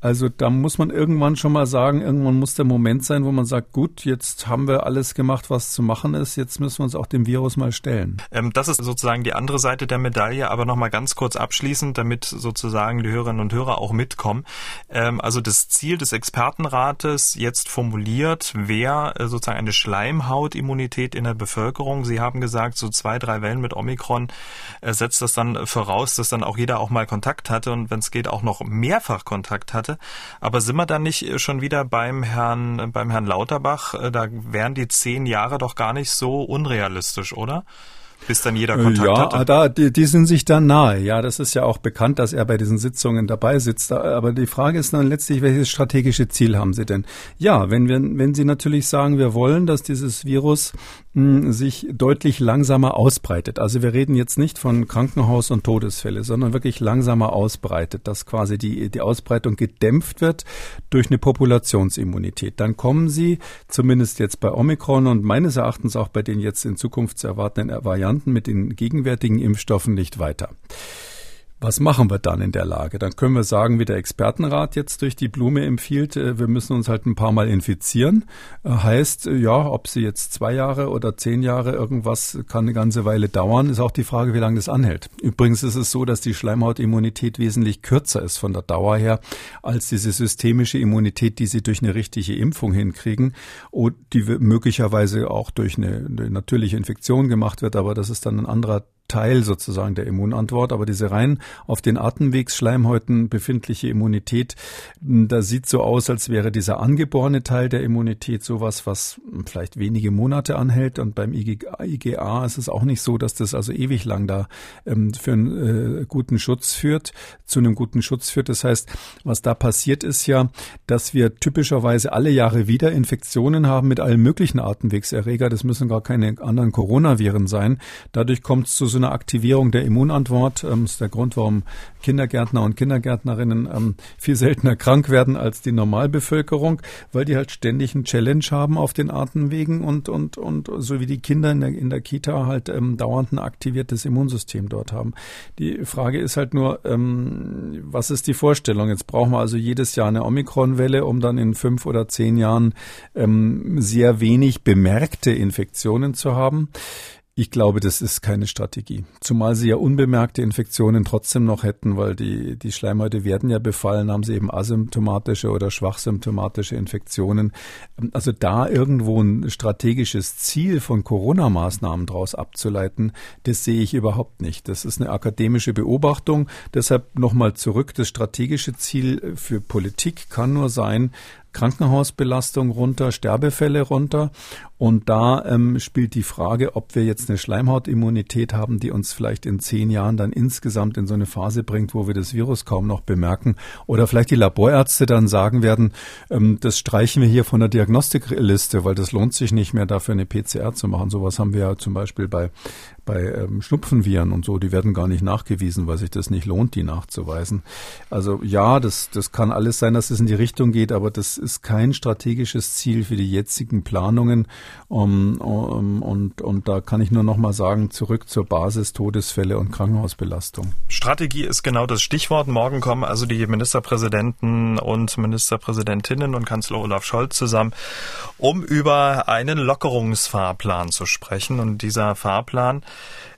Also da muss man irgendwann schon mal sagen, irgendwann muss der Moment sein, wo man sagt, gut, jetzt haben wir alles gemacht, was zu machen ist, jetzt müssen wir uns auch dem Virus mal stellen. Ähm, das ist sozusagen die andere Seite der Medaille, aber nochmal ganz kurz abschließend, damit sozusagen die Hörerinnen und Hörer auch mitkommen. Ähm, also das Ziel des Expertenrates jetzt formuliert, wer äh, sozusagen eine Schleimhautimmunität in der Bevölkerung, Sie haben gesagt, so zwei, drei Wellen mit Omikron äh, setzt das dann voraus, dass dann auch jeder auch mal Kontakt hatte und wenn es geht auch noch mehrfach Kontakt hatte. Aber sind wir dann nicht schon wieder beim Herrn, beim Herrn Lauterbach? Äh, da wären die zehn Jahre doch gar nicht so unrealistisch, oder? bis dann jeder Kontakt ja, hatte. Ja, da, die, die sind sich dann nahe. Ja, das ist ja auch bekannt, dass er bei diesen Sitzungen dabei sitzt. Aber die Frage ist dann letztlich, welches strategische Ziel haben Sie denn? Ja, wenn wir, wenn Sie natürlich sagen, wir wollen, dass dieses Virus sich deutlich langsamer ausbreitet. Also wir reden jetzt nicht von Krankenhaus und Todesfälle, sondern wirklich langsamer ausbreitet, dass quasi die, die Ausbreitung gedämpft wird durch eine Populationsimmunität. Dann kommen sie, zumindest jetzt bei Omikron und meines Erachtens auch bei den jetzt in Zukunft zu erwartenden Varianten mit den gegenwärtigen Impfstoffen nicht weiter. Was machen wir dann in der Lage? Dann können wir sagen, wie der Expertenrat jetzt durch die Blume empfiehlt, äh, wir müssen uns halt ein paar Mal infizieren. Äh, heißt, äh, ja, ob sie jetzt zwei Jahre oder zehn Jahre irgendwas kann eine ganze Weile dauern, ist auch die Frage, wie lange das anhält. Übrigens ist es so, dass die Schleimhautimmunität wesentlich kürzer ist von der Dauer her als diese systemische Immunität, die sie durch eine richtige Impfung hinkriegen und die möglicherweise auch durch eine, eine natürliche Infektion gemacht wird, aber das ist dann ein anderer Teil sozusagen der Immunantwort. Aber diese rein auf den Atemwegsschleimhäuten befindliche Immunität, hm, da sieht so aus, als wäre dieser angeborene Teil der Immunität sowas, was vielleicht wenige Monate anhält. Und beim IGA ist es auch nicht so, dass das also ewig lang da ähm, für einen äh, guten Schutz führt, zu einem guten Schutz führt. Das heißt, was da passiert ist ja, dass wir typischerweise alle Jahre wieder Infektionen haben mit allen möglichen Atemwegserreger. Das müssen gar keine anderen Coronaviren sein. Dadurch kommt es zu so einer Aktivierung der Immunantwort. Ähm, ist der Grund, warum Kindergärtner und Kindergärtnerinnen ähm, viel seltener krank werden als die Normalbevölkerung, weil die halt ständig einen Challenge haben auf den Atemwegen und, und, und so wie die Kinder in der, in der Kita halt ähm, dauernd ein aktiviertes Immunsystem dort haben. Die Frage ist halt nur, ähm, was ist die Vorstellung? Jetzt brauchen wir also jedes Jahr eine Omikron-Welle, um dann in fünf oder zehn Jahren ähm, sehr wenig bemerkte Infektionen zu haben. Ich glaube, das ist keine Strategie. Zumal sie ja unbemerkte Infektionen trotzdem noch hätten, weil die, die Schleimhäute werden ja befallen, haben sie eben asymptomatische oder schwachsymptomatische Infektionen. Also da irgendwo ein strategisches Ziel von Corona-Maßnahmen daraus abzuleiten, das sehe ich überhaupt nicht. Das ist eine akademische Beobachtung. Deshalb nochmal zurück. Das strategische Ziel für Politik kann nur sein, Krankenhausbelastung runter, Sterbefälle runter. Und da ähm, spielt die Frage, ob wir jetzt eine Schleimhautimmunität haben, die uns vielleicht in zehn Jahren dann insgesamt in so eine Phase bringt, wo wir das Virus kaum noch bemerken. Oder vielleicht die Laborärzte dann sagen werden, ähm, das streichen wir hier von der Diagnostikliste, weil das lohnt sich nicht mehr, dafür eine PCR zu machen. Sowas haben wir ja zum Beispiel bei bei ähm, Schnupfenviren und so, die werden gar nicht nachgewiesen, weil sich das nicht lohnt, die nachzuweisen. Also ja, das, das kann alles sein, dass es in die Richtung geht, aber das ist kein strategisches Ziel für die jetzigen Planungen. Um, um, und, und da kann ich nur noch mal sagen, zurück zur Basis Todesfälle und Krankenhausbelastung. Strategie ist genau das Stichwort. Morgen kommen also die Ministerpräsidenten und Ministerpräsidentinnen und Kanzler Olaf Scholz zusammen, um über einen Lockerungsfahrplan zu sprechen. Und dieser Fahrplan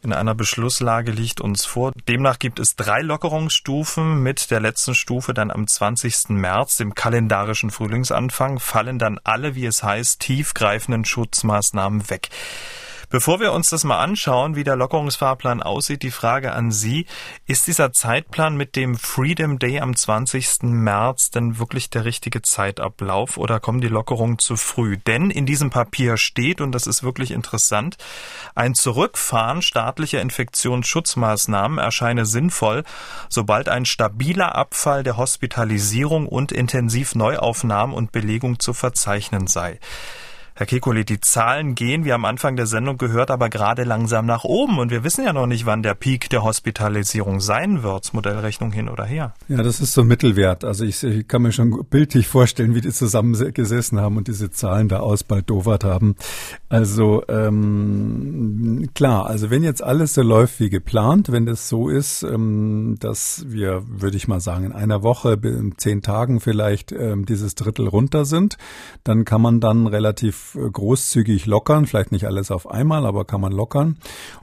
in einer Beschlusslage liegt uns vor. Demnach gibt es drei Lockerungsstufen. Mit der letzten Stufe dann am 20. März, dem kalendarischen Frühlingsanfang, fallen dann alle, wie es heißt, tiefgreifenden Schutzmaßnahmen weg. Bevor wir uns das mal anschauen, wie der Lockerungsfahrplan aussieht, die Frage an Sie. Ist dieser Zeitplan mit dem Freedom Day am 20. März denn wirklich der richtige Zeitablauf oder kommen die Lockerungen zu früh? Denn in diesem Papier steht, und das ist wirklich interessant, ein Zurückfahren staatlicher Infektionsschutzmaßnahmen erscheine sinnvoll, sobald ein stabiler Abfall der Hospitalisierung und Intensivneuaufnahmen und Belegung zu verzeichnen sei. Herr Kekulé, die Zahlen gehen, wie am Anfang der Sendung gehört, aber gerade langsam nach oben. Und wir wissen ja noch nicht, wann der Peak der Hospitalisierung sein wird. Modellrechnung hin oder her. Ja, das ist so Mittelwert. Also ich, ich kann mir schon bildlich vorstellen, wie die zusammengesessen haben und diese Zahlen da ausbaldowert haben. Also ähm, klar, also wenn jetzt alles so läuft wie geplant, wenn das so ist, ähm, dass wir, würde ich mal sagen, in einer Woche, in zehn Tagen vielleicht ähm, dieses Drittel runter sind, dann kann man dann relativ großzügig lockern, vielleicht nicht alles auf einmal, aber kann man lockern.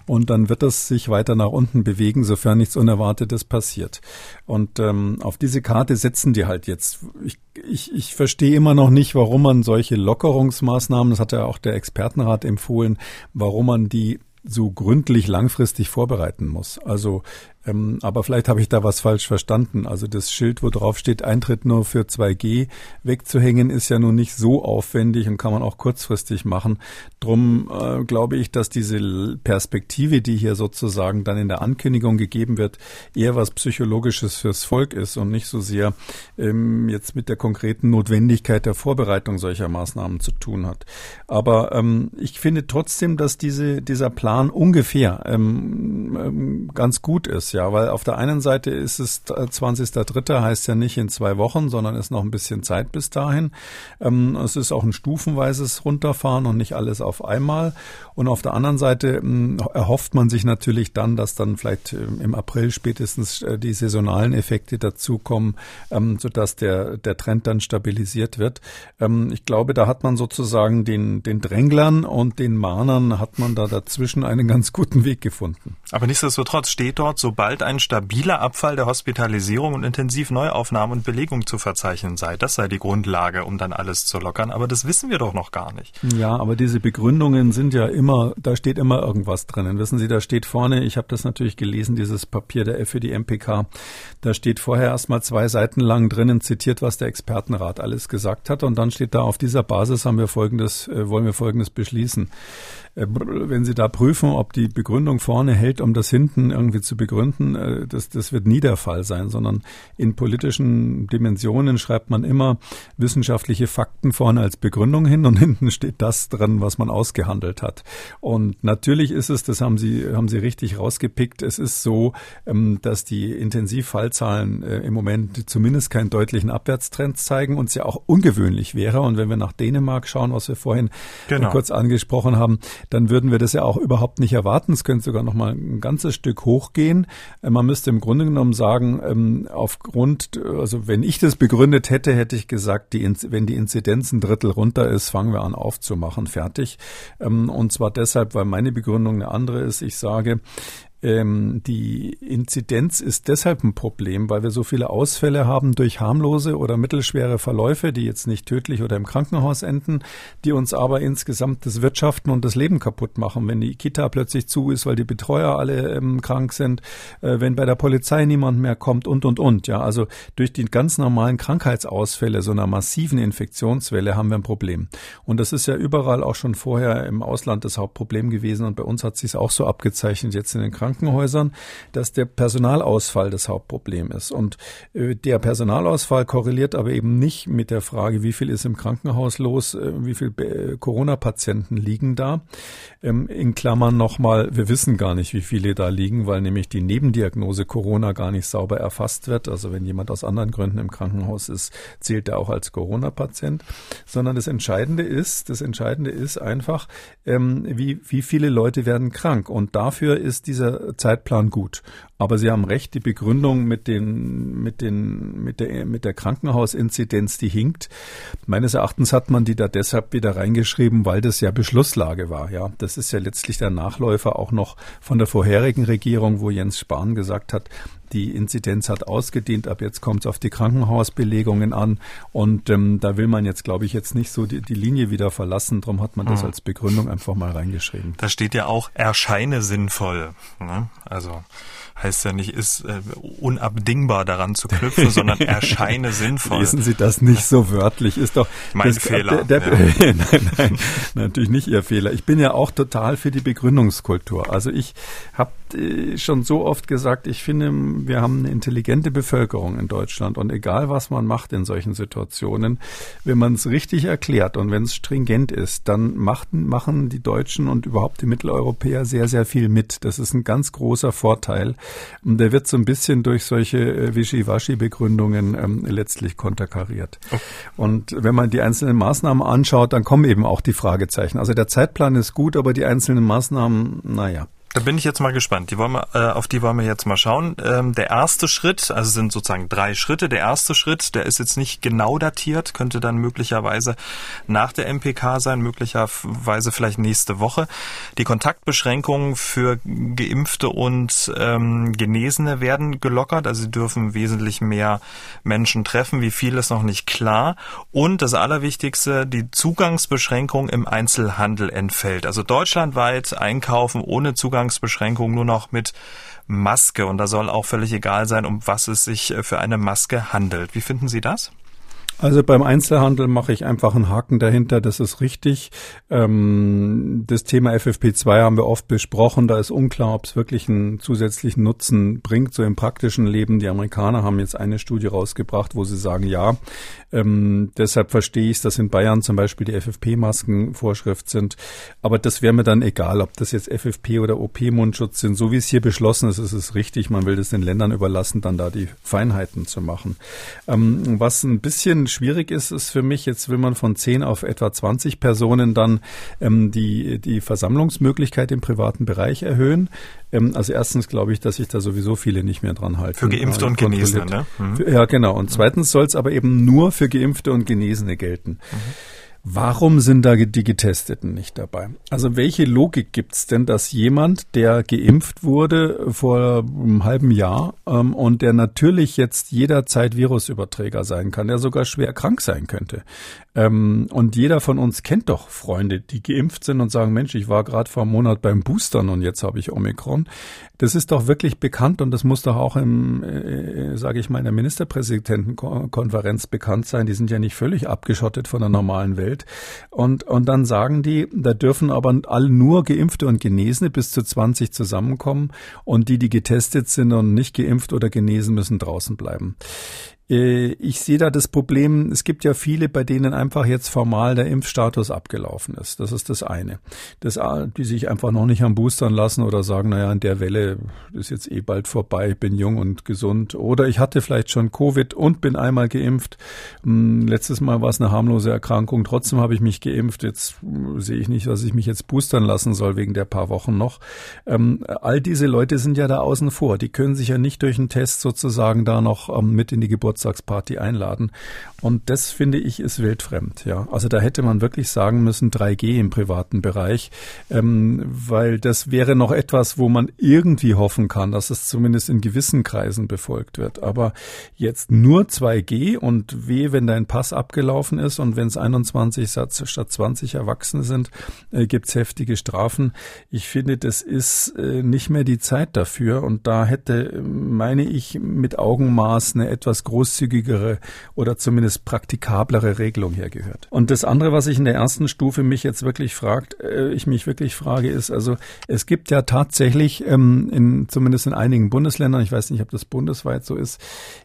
Und dann wird es sich weiter nach unten bewegen, sofern nichts Unerwartetes passiert. Und ähm, auf diese Karte setzen die halt jetzt. Ich, ich, ich verstehe immer noch nicht, warum man solche Lockerungsmaßnahmen, das hat ja auch der Expertenrat empfohlen, warum man die so gründlich langfristig vorbereiten muss. Also ähm, aber vielleicht habe ich da was falsch verstanden. Also das Schild, wo drauf steht, Eintritt nur für 2G wegzuhängen, ist ja nun nicht so aufwendig und kann man auch kurzfristig machen. Drum äh, glaube ich, dass diese Perspektive, die hier sozusagen dann in der Ankündigung gegeben wird, eher was Psychologisches fürs Volk ist und nicht so sehr ähm, jetzt mit der konkreten Notwendigkeit der Vorbereitung solcher Maßnahmen zu tun hat. Aber ähm, ich finde trotzdem, dass diese, dieser Plan ungefähr ähm, ähm, ganz gut ist. Ja, weil auf der einen Seite ist es 20.3. Äh, heißt ja nicht in zwei Wochen, sondern ist noch ein bisschen Zeit bis dahin. Ähm, es ist auch ein stufenweises Runterfahren und nicht alles auf einmal. Und auf der anderen Seite ähm, erhofft man sich natürlich dann, dass dann vielleicht ähm, im April spätestens äh, die saisonalen Effekte dazukommen, ähm, sodass der, der Trend dann stabilisiert wird. Ähm, ich glaube, da hat man sozusagen den, den Dränglern und den Mahnern hat man da dazwischen einen ganz guten Weg gefunden. Aber nichtsdestotrotz steht dort, sobald ein stabiler Abfall der Hospitalisierung und Intensivneuaufnahme und Belegung zu verzeichnen sei, das sei die Grundlage, um dann alles zu lockern. Aber das wissen wir doch noch gar nicht. Ja, aber diese Begründungen sind ja immer, da steht immer irgendwas drinnen. Wissen Sie, da steht vorne, ich habe das natürlich gelesen, dieses Papier der für die MPK, da steht vorher erstmal zwei Seiten lang drinnen zitiert, was der Expertenrat alles gesagt hat und dann steht da auf dieser Basis haben wir folgendes, äh, wollen wir folgendes beschließen. Äh, wenn Sie da prüfen, ob die Begründung vorne hält, um das hinten irgendwie zu begründen, äh, das, das wird nie der Fall sein, sondern in politischen Dimensionen schreibt man immer wissenschaftliche Fakten vorne als Begründung hin und hinten steht das drin, was man ausgehandelt hat. Und natürlich ist es, das haben Sie, haben Sie richtig rausgepickt, es ist so, ähm, dass die Intensivfallzahlen äh, im Moment zumindest keinen deutlichen Abwärtstrend zeigen und es ja auch ungewöhnlich wäre. Und wenn wir nach Dänemark schauen, was wir vorhin genau. kurz angesprochen haben, dann würden wir das ja auch überhaupt nicht erwarten. Es könnte sogar noch mal ein ganzes Stück hochgehen. Äh, man müsste im Grunde genommen sagen, ähm, aufgrund, also wenn ich das begründet hätte, hätte ich gesagt, die, wenn die Inzidenz ein Drittel runter ist, fangen wir an aufzumachen, fertig. Ähm, und zwar deshalb, weil meine Begründung eine andere ist. Ich sage, ähm, die Inzidenz ist deshalb ein Problem, weil wir so viele Ausfälle haben durch harmlose oder mittelschwere Verläufe, die jetzt nicht tödlich oder im Krankenhaus enden, die uns aber insgesamt das Wirtschaften und das Leben kaputt machen. Wenn die Kita plötzlich zu ist, weil die Betreuer alle ähm, krank sind, äh, wenn bei der Polizei niemand mehr kommt und und und. Ja, also durch die ganz normalen Krankheitsausfälle so einer massiven Infektionswelle haben wir ein Problem. Und das ist ja überall auch schon vorher im Ausland das Hauptproblem gewesen und bei uns hat sich auch so abgezeichnet jetzt in den Krankenhäusern. Krankenhäusern, dass der Personalausfall das Hauptproblem ist. Und äh, der Personalausfall korreliert aber eben nicht mit der Frage, wie viel ist im Krankenhaus los, äh, wie viele äh, Corona-Patienten liegen da. Ähm, in Klammern nochmal, wir wissen gar nicht, wie viele da liegen, weil nämlich die Nebendiagnose Corona gar nicht sauber erfasst wird. Also wenn jemand aus anderen Gründen im Krankenhaus ist, zählt er auch als Corona-Patient. Sondern das Entscheidende ist, das Entscheidende ist einfach, ähm, wie, wie viele Leute werden krank. Und dafür ist dieser Zeitplan gut. Aber Sie haben recht, die Begründung mit den, mit den, mit der, mit der Krankenhausinzidenz, die hinkt. Meines Erachtens hat man die da deshalb wieder reingeschrieben, weil das ja Beschlusslage war. Ja, das ist ja letztlich der Nachläufer auch noch von der vorherigen Regierung, wo Jens Spahn gesagt hat, die Inzidenz hat ausgedient, ab jetzt kommt es auf die Krankenhausbelegungen an. Und ähm, da will man jetzt, glaube ich, jetzt nicht so die, die Linie wieder verlassen. Darum hat man das hm. als Begründung einfach mal reingeschrieben. Da steht ja auch erscheine sinnvoll. Ne? Also heißt ja nicht, ist äh, unabdingbar daran zu knüpfen, sondern erscheine sinnvoll. Lesen Sie das nicht so wörtlich, ist doch mein das, Fehler. Der, der, ja. nein, nein, natürlich nicht Ihr Fehler. Ich bin ja auch total für die Begründungskultur. Also ich habe äh, schon so oft gesagt, ich finde, wir haben eine intelligente Bevölkerung in Deutschland und egal was man macht in solchen Situationen, wenn man es richtig erklärt und wenn es stringent ist, dann machten, machen die Deutschen und überhaupt die Mitteleuropäer sehr, sehr viel mit. Das ist ein ganz großer Vorteil. Und der wird so ein bisschen durch solche äh, Wischiwaschi-Begründungen ähm, letztlich konterkariert. Oh. Und wenn man die einzelnen Maßnahmen anschaut, dann kommen eben auch die Fragezeichen. Also der Zeitplan ist gut, aber die einzelnen Maßnahmen, naja. Da bin ich jetzt mal gespannt. Die wollen wir, äh, auf die wollen wir jetzt mal schauen. Ähm, der erste Schritt, also sind sozusagen drei Schritte. Der erste Schritt, der ist jetzt nicht genau datiert, könnte dann möglicherweise nach der MPK sein, möglicherweise vielleicht nächste Woche. Die Kontaktbeschränkungen für Geimpfte und ähm, Genesene werden gelockert. Also sie dürfen wesentlich mehr Menschen treffen. Wie viel ist noch nicht klar. Und das Allerwichtigste, die Zugangsbeschränkung im Einzelhandel entfällt. Also deutschlandweit einkaufen ohne Zugang Zugangsbeschränkungen nur noch mit Maske und da soll auch völlig egal sein, um was es sich äh, für eine Maske handelt. Wie finden Sie das? Also beim Einzelhandel mache ich einfach einen Haken dahinter, das ist richtig. Ähm, das Thema FFP2 haben wir oft besprochen, da ist unklar, ob es wirklich einen zusätzlichen Nutzen bringt, so im praktischen Leben. Die Amerikaner haben jetzt eine Studie rausgebracht, wo sie sagen, ja, ähm, deshalb verstehe ich dass in Bayern zum Beispiel die FFP-Masken Vorschrift sind. Aber das wäre mir dann egal, ob das jetzt FFP oder OP-Mundschutz sind. So wie es hier beschlossen ist, ist es richtig. Man will das den Ländern überlassen, dann da die Feinheiten zu machen. Ähm, was ein bisschen schwierig ist, ist für mich, jetzt will man von 10 auf etwa 20 Personen dann ähm, die, die Versammlungsmöglichkeit im privaten Bereich erhöhen. Ähm, also erstens glaube ich, dass sich da sowieso viele nicht mehr dran halten. Für Geimpfte und Genesene, ne? Mhm. Ja, genau. Und zweitens soll es aber eben nur für Geimpfte und Genesene gelten. Mhm. Warum sind da die Getesteten nicht dabei? Also welche Logik gibt's denn, dass jemand, der geimpft wurde vor einem halben Jahr ähm, und der natürlich jetzt jederzeit Virusüberträger sein kann, der sogar schwer krank sein könnte, ähm, und jeder von uns kennt doch Freunde, die geimpft sind und sagen, Mensch, ich war gerade vor einem Monat beim Boostern und jetzt habe ich Omikron. Das ist doch wirklich bekannt und das muss doch auch im, äh, sage ich mal, in der Ministerpräsidentenkonferenz bekannt sein. Die sind ja nicht völlig abgeschottet von der normalen Welt. Und, und dann sagen die, da dürfen aber alle nur Geimpfte und Genesene bis zu 20 zusammenkommen und die, die getestet sind und nicht geimpft oder genesen, müssen draußen bleiben. Äh, ich sehe da das Problem, es gibt ja viele, bei denen einfach jetzt formal der Impfstatus abgelaufen ist. Das ist das eine. Das, die sich einfach noch nicht am Boostern lassen oder sagen, naja, in der Welle ist jetzt eh bald vorbei, bin jung und gesund. Oder ich hatte vielleicht schon Covid und bin einmal geimpft. Hm, letztes Mal war es eine harmlose Erkrankung, trotzdem habe ich mich geimpft. Jetzt hm, sehe ich nicht, dass ich mich jetzt boostern lassen soll wegen der paar Wochen noch. Ähm, all diese Leute sind ja da außen vor. Die können sich ja nicht durch einen Test sozusagen da noch ähm, mit in die Geburt Geburtstagsparty einladen. Und das finde ich ist wildfremd. Ja, also da hätte man wirklich sagen müssen 3G im privaten Bereich, ähm, weil das wäre noch etwas, wo man irgendwie hoffen kann, dass es zumindest in gewissen Kreisen befolgt wird. Aber jetzt nur 2G und weh, wenn dein Pass abgelaufen ist und wenn es 21 statt 20 Erwachsene sind, äh, gibt's heftige Strafen. Ich finde, das ist äh, nicht mehr die Zeit dafür und da hätte, meine ich, mit Augenmaß eine etwas große großzügigere oder zumindest praktikablere Regelung hergehört. Und das andere, was ich in der ersten Stufe mich jetzt wirklich fragt, äh, ich mich wirklich frage, ist also, es gibt ja tatsächlich, ähm, in, zumindest in einigen Bundesländern, ich weiß nicht, ob das bundesweit so ist,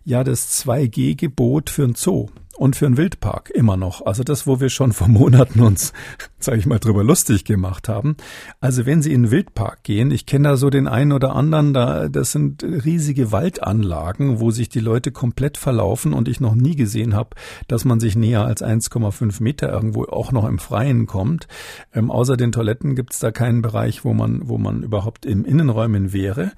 ja das 2G-Gebot für ein Zoo und für einen Wildpark immer noch. Also das, wo wir schon vor Monaten uns, sage ich mal, drüber lustig gemacht haben. Also wenn Sie in den Wildpark gehen, ich kenne da so den einen oder anderen, da das sind riesige Waldanlagen, wo sich die Leute komplett verlaufen und ich noch nie gesehen habe, dass man sich näher als 1,5 Meter irgendwo auch noch im Freien kommt. Ähm, außer den Toiletten gibt es da keinen Bereich, wo man, wo man überhaupt im Innenräumen wäre.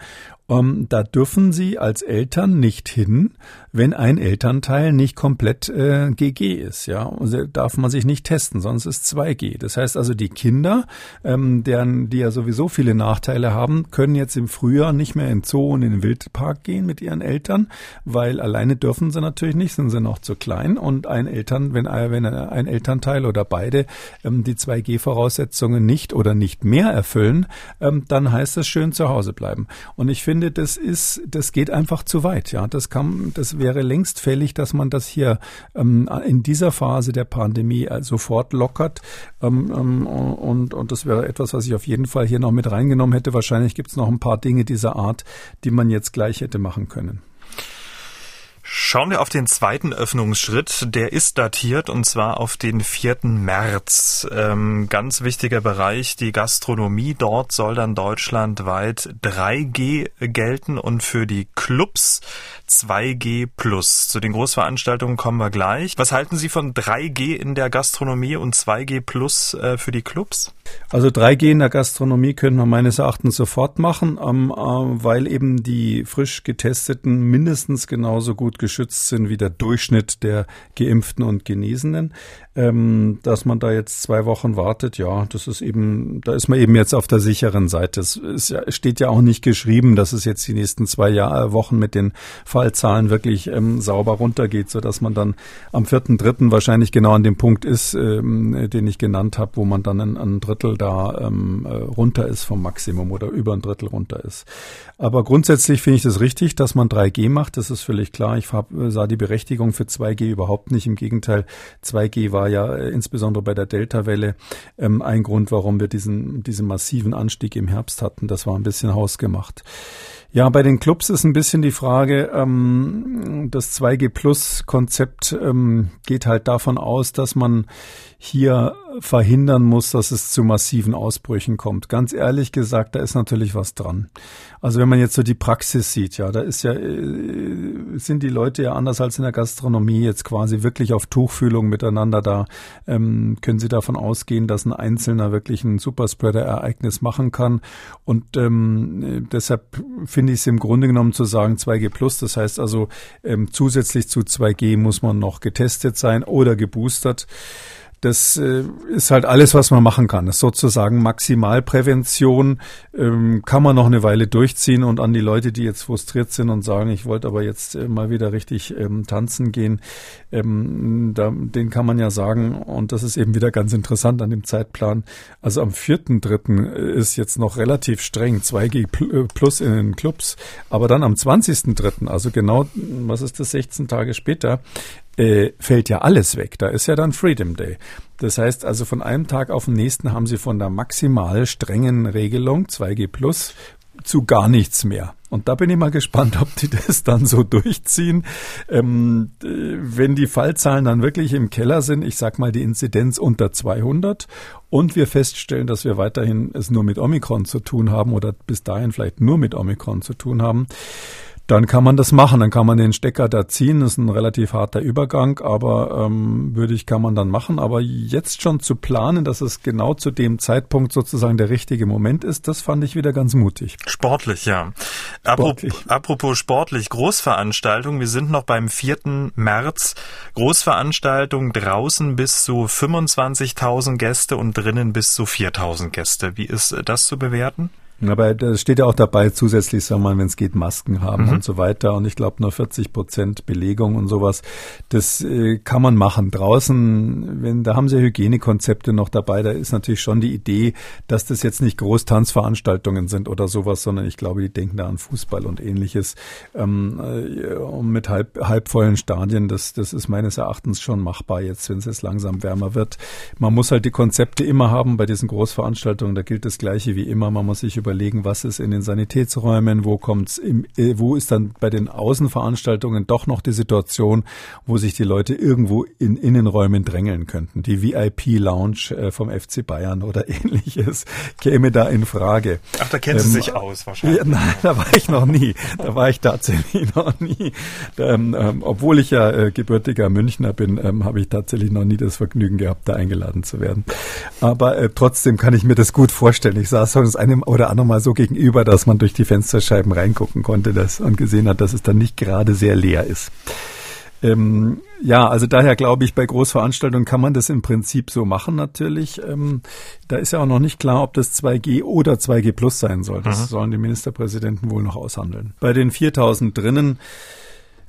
Ähm, da dürfen Sie als Eltern nicht hin, wenn ein Elternteil nicht komplett äh, GG ist. Ja, also darf man sich nicht testen, sonst ist 2G. Das heißt also, die Kinder, ähm, deren, die ja sowieso viele Nachteile haben, können jetzt im Frühjahr nicht mehr in Zoo und in den Wildpark gehen mit ihren Eltern, weil alleine dürfen sie natürlich nicht, sind sie noch zu klein. Und ein Eltern, wenn, wenn ein Elternteil oder beide ähm, die 2G-Voraussetzungen nicht oder nicht mehr erfüllen, ähm, dann heißt das schön zu Hause bleiben. Und ich finde, finde, das ist, das geht einfach zu weit. Ja, das kann, das wäre längst fällig, dass man das hier ähm, in dieser Phase der Pandemie äh, sofort lockert. Ähm, ähm, und, und das wäre etwas, was ich auf jeden Fall hier noch mit reingenommen hätte. Wahrscheinlich gibt es noch ein paar Dinge dieser Art, die man jetzt gleich hätte machen können. Schauen wir auf den zweiten Öffnungsschritt. Der ist datiert und zwar auf den 4. März. Ähm, ganz wichtiger Bereich, die Gastronomie. Dort soll dann deutschlandweit 3G gelten und für die Clubs 2G plus. Zu den Großveranstaltungen kommen wir gleich. Was halten Sie von 3G in der Gastronomie und 2G plus äh, für die Clubs? Also 3G in der Gastronomie können wir meines Erachtens sofort machen, ähm, äh, weil eben die frisch getesteten mindestens genauso gut geschützt sind wie der Durchschnitt der geimpften und Genesenen. Ähm, dass man da jetzt zwei Wochen wartet, ja, das ist eben, da ist man eben jetzt auf der sicheren Seite. Es ja, steht ja auch nicht geschrieben, dass es jetzt die nächsten zwei Jahr, Wochen mit den Fallzahlen wirklich ähm, sauber runtergeht, so dass man dann am vierten, dritten wahrscheinlich genau an dem Punkt ist, ähm, den ich genannt habe, wo man dann einen dritten Drittel da ähm, äh, runter ist vom Maximum oder über ein Drittel runter ist. Aber grundsätzlich finde ich das richtig, dass man 3G macht. Das ist völlig klar. Ich hab, sah die Berechtigung für 2G überhaupt nicht. Im Gegenteil, 2G war ja äh, insbesondere bei der Delta-Welle ähm, ein Grund, warum wir diesen, diesen massiven Anstieg im Herbst hatten. Das war ein bisschen hausgemacht. Ja, bei den Clubs ist ein bisschen die Frage, ähm, das 2G Plus Konzept ähm, geht halt davon aus, dass man hier verhindern muss, dass es zu massiven Ausbrüchen kommt. Ganz ehrlich gesagt, da ist natürlich was dran. Also wenn man jetzt so die Praxis sieht, ja, da ist ja, äh, sind die Leute ja anders als in der Gastronomie jetzt quasi wirklich auf Tuchfühlung miteinander da. Ähm, können Sie davon ausgehen, dass ein Einzelner wirklich ein Superspreader-Ereignis machen kann? Und ähm, deshalb finde ich es im Grunde genommen zu sagen 2G plus. Das heißt also, ähm, zusätzlich zu 2G muss man noch getestet sein oder geboostert. Das äh, ist halt alles, was man machen kann. Das ist sozusagen Maximalprävention. Ähm, kann man noch eine Weile durchziehen und an die Leute, die jetzt frustriert sind und sagen, ich wollte aber jetzt äh, mal wieder richtig ähm, tanzen gehen, ähm, da, den kann man ja sagen, und das ist eben wieder ganz interessant an dem Zeitplan. Also am vierten dritten ist jetzt noch relativ streng 2G äh, plus in den Clubs, aber dann am 20.3., also genau, was ist das, 16 Tage später, äh, fällt ja alles weg. Da ist ja dann Freedom Day. Das heißt also von einem Tag auf den nächsten haben sie von der maximal strengen Regelung 2G Plus zu gar nichts mehr. Und da bin ich mal gespannt, ob die das dann so durchziehen. Ähm, wenn die Fallzahlen dann wirklich im Keller sind, ich sag mal die Inzidenz unter 200 und wir feststellen, dass wir weiterhin es nur mit Omikron zu tun haben oder bis dahin vielleicht nur mit Omikron zu tun haben, dann kann man das machen. Dann kann man den Stecker da ziehen. Das ist ein relativ harter Übergang, aber ähm, würde ich, kann man dann machen. Aber jetzt schon zu planen, dass es genau zu dem Zeitpunkt sozusagen der richtige Moment ist, das fand ich wieder ganz mutig. Sportlich, ja. Sportlich. Apropos, apropos sportlich, Großveranstaltung. Wir sind noch beim 4. März. Großveranstaltung draußen bis zu 25.000 Gäste und drinnen bis zu 4.000 Gäste. Wie ist das zu bewerten? Aber da steht ja auch dabei, zusätzlich soll man, wenn es geht, Masken haben mhm. und so weiter. Und ich glaube nur 40 Prozent Belegung und sowas. Das äh, kann man machen. Draußen, wenn, da haben sie Hygienekonzepte noch dabei. Da ist natürlich schon die Idee, dass das jetzt nicht Großtanzveranstaltungen sind oder sowas, sondern ich glaube, die denken da an Fußball und ähnliches. Ähm, äh, mit halb, halbvollen Stadien, das, das ist meines Erachtens schon machbar jetzt, wenn es jetzt langsam wärmer wird. Man muss halt die Konzepte immer haben bei diesen Großveranstaltungen. Da gilt das Gleiche wie immer. Man muss sich über überlegen, was ist in den Sanitätsräumen, wo kommt's im, äh, wo ist dann bei den Außenveranstaltungen doch noch die Situation, wo sich die Leute irgendwo in Innenräumen drängeln könnten. Die VIP-Lounge äh, vom FC Bayern oder ähnliches käme da in Frage. Ach, da kennen ähm, Sie sich aus wahrscheinlich. Ja, nein, da war ich noch nie. Da war ich tatsächlich noch nie. Ähm, ähm, obwohl ich ja äh, gebürtiger Münchner bin, ähm, habe ich tatsächlich noch nie das Vergnügen gehabt, da eingeladen zu werden. Aber äh, trotzdem kann ich mir das gut vorstellen. Ich saß sonst einem oder anderen mal so gegenüber, dass man durch die Fensterscheiben reingucken konnte das, und gesehen hat, dass es dann nicht gerade sehr leer ist. Ähm, ja, also daher glaube ich, bei Großveranstaltungen kann man das im Prinzip so machen natürlich. Ähm, da ist ja auch noch nicht klar, ob das 2G oder 2G Plus sein soll. Das mhm. sollen die Ministerpräsidenten wohl noch aushandeln. Bei den 4000 drinnen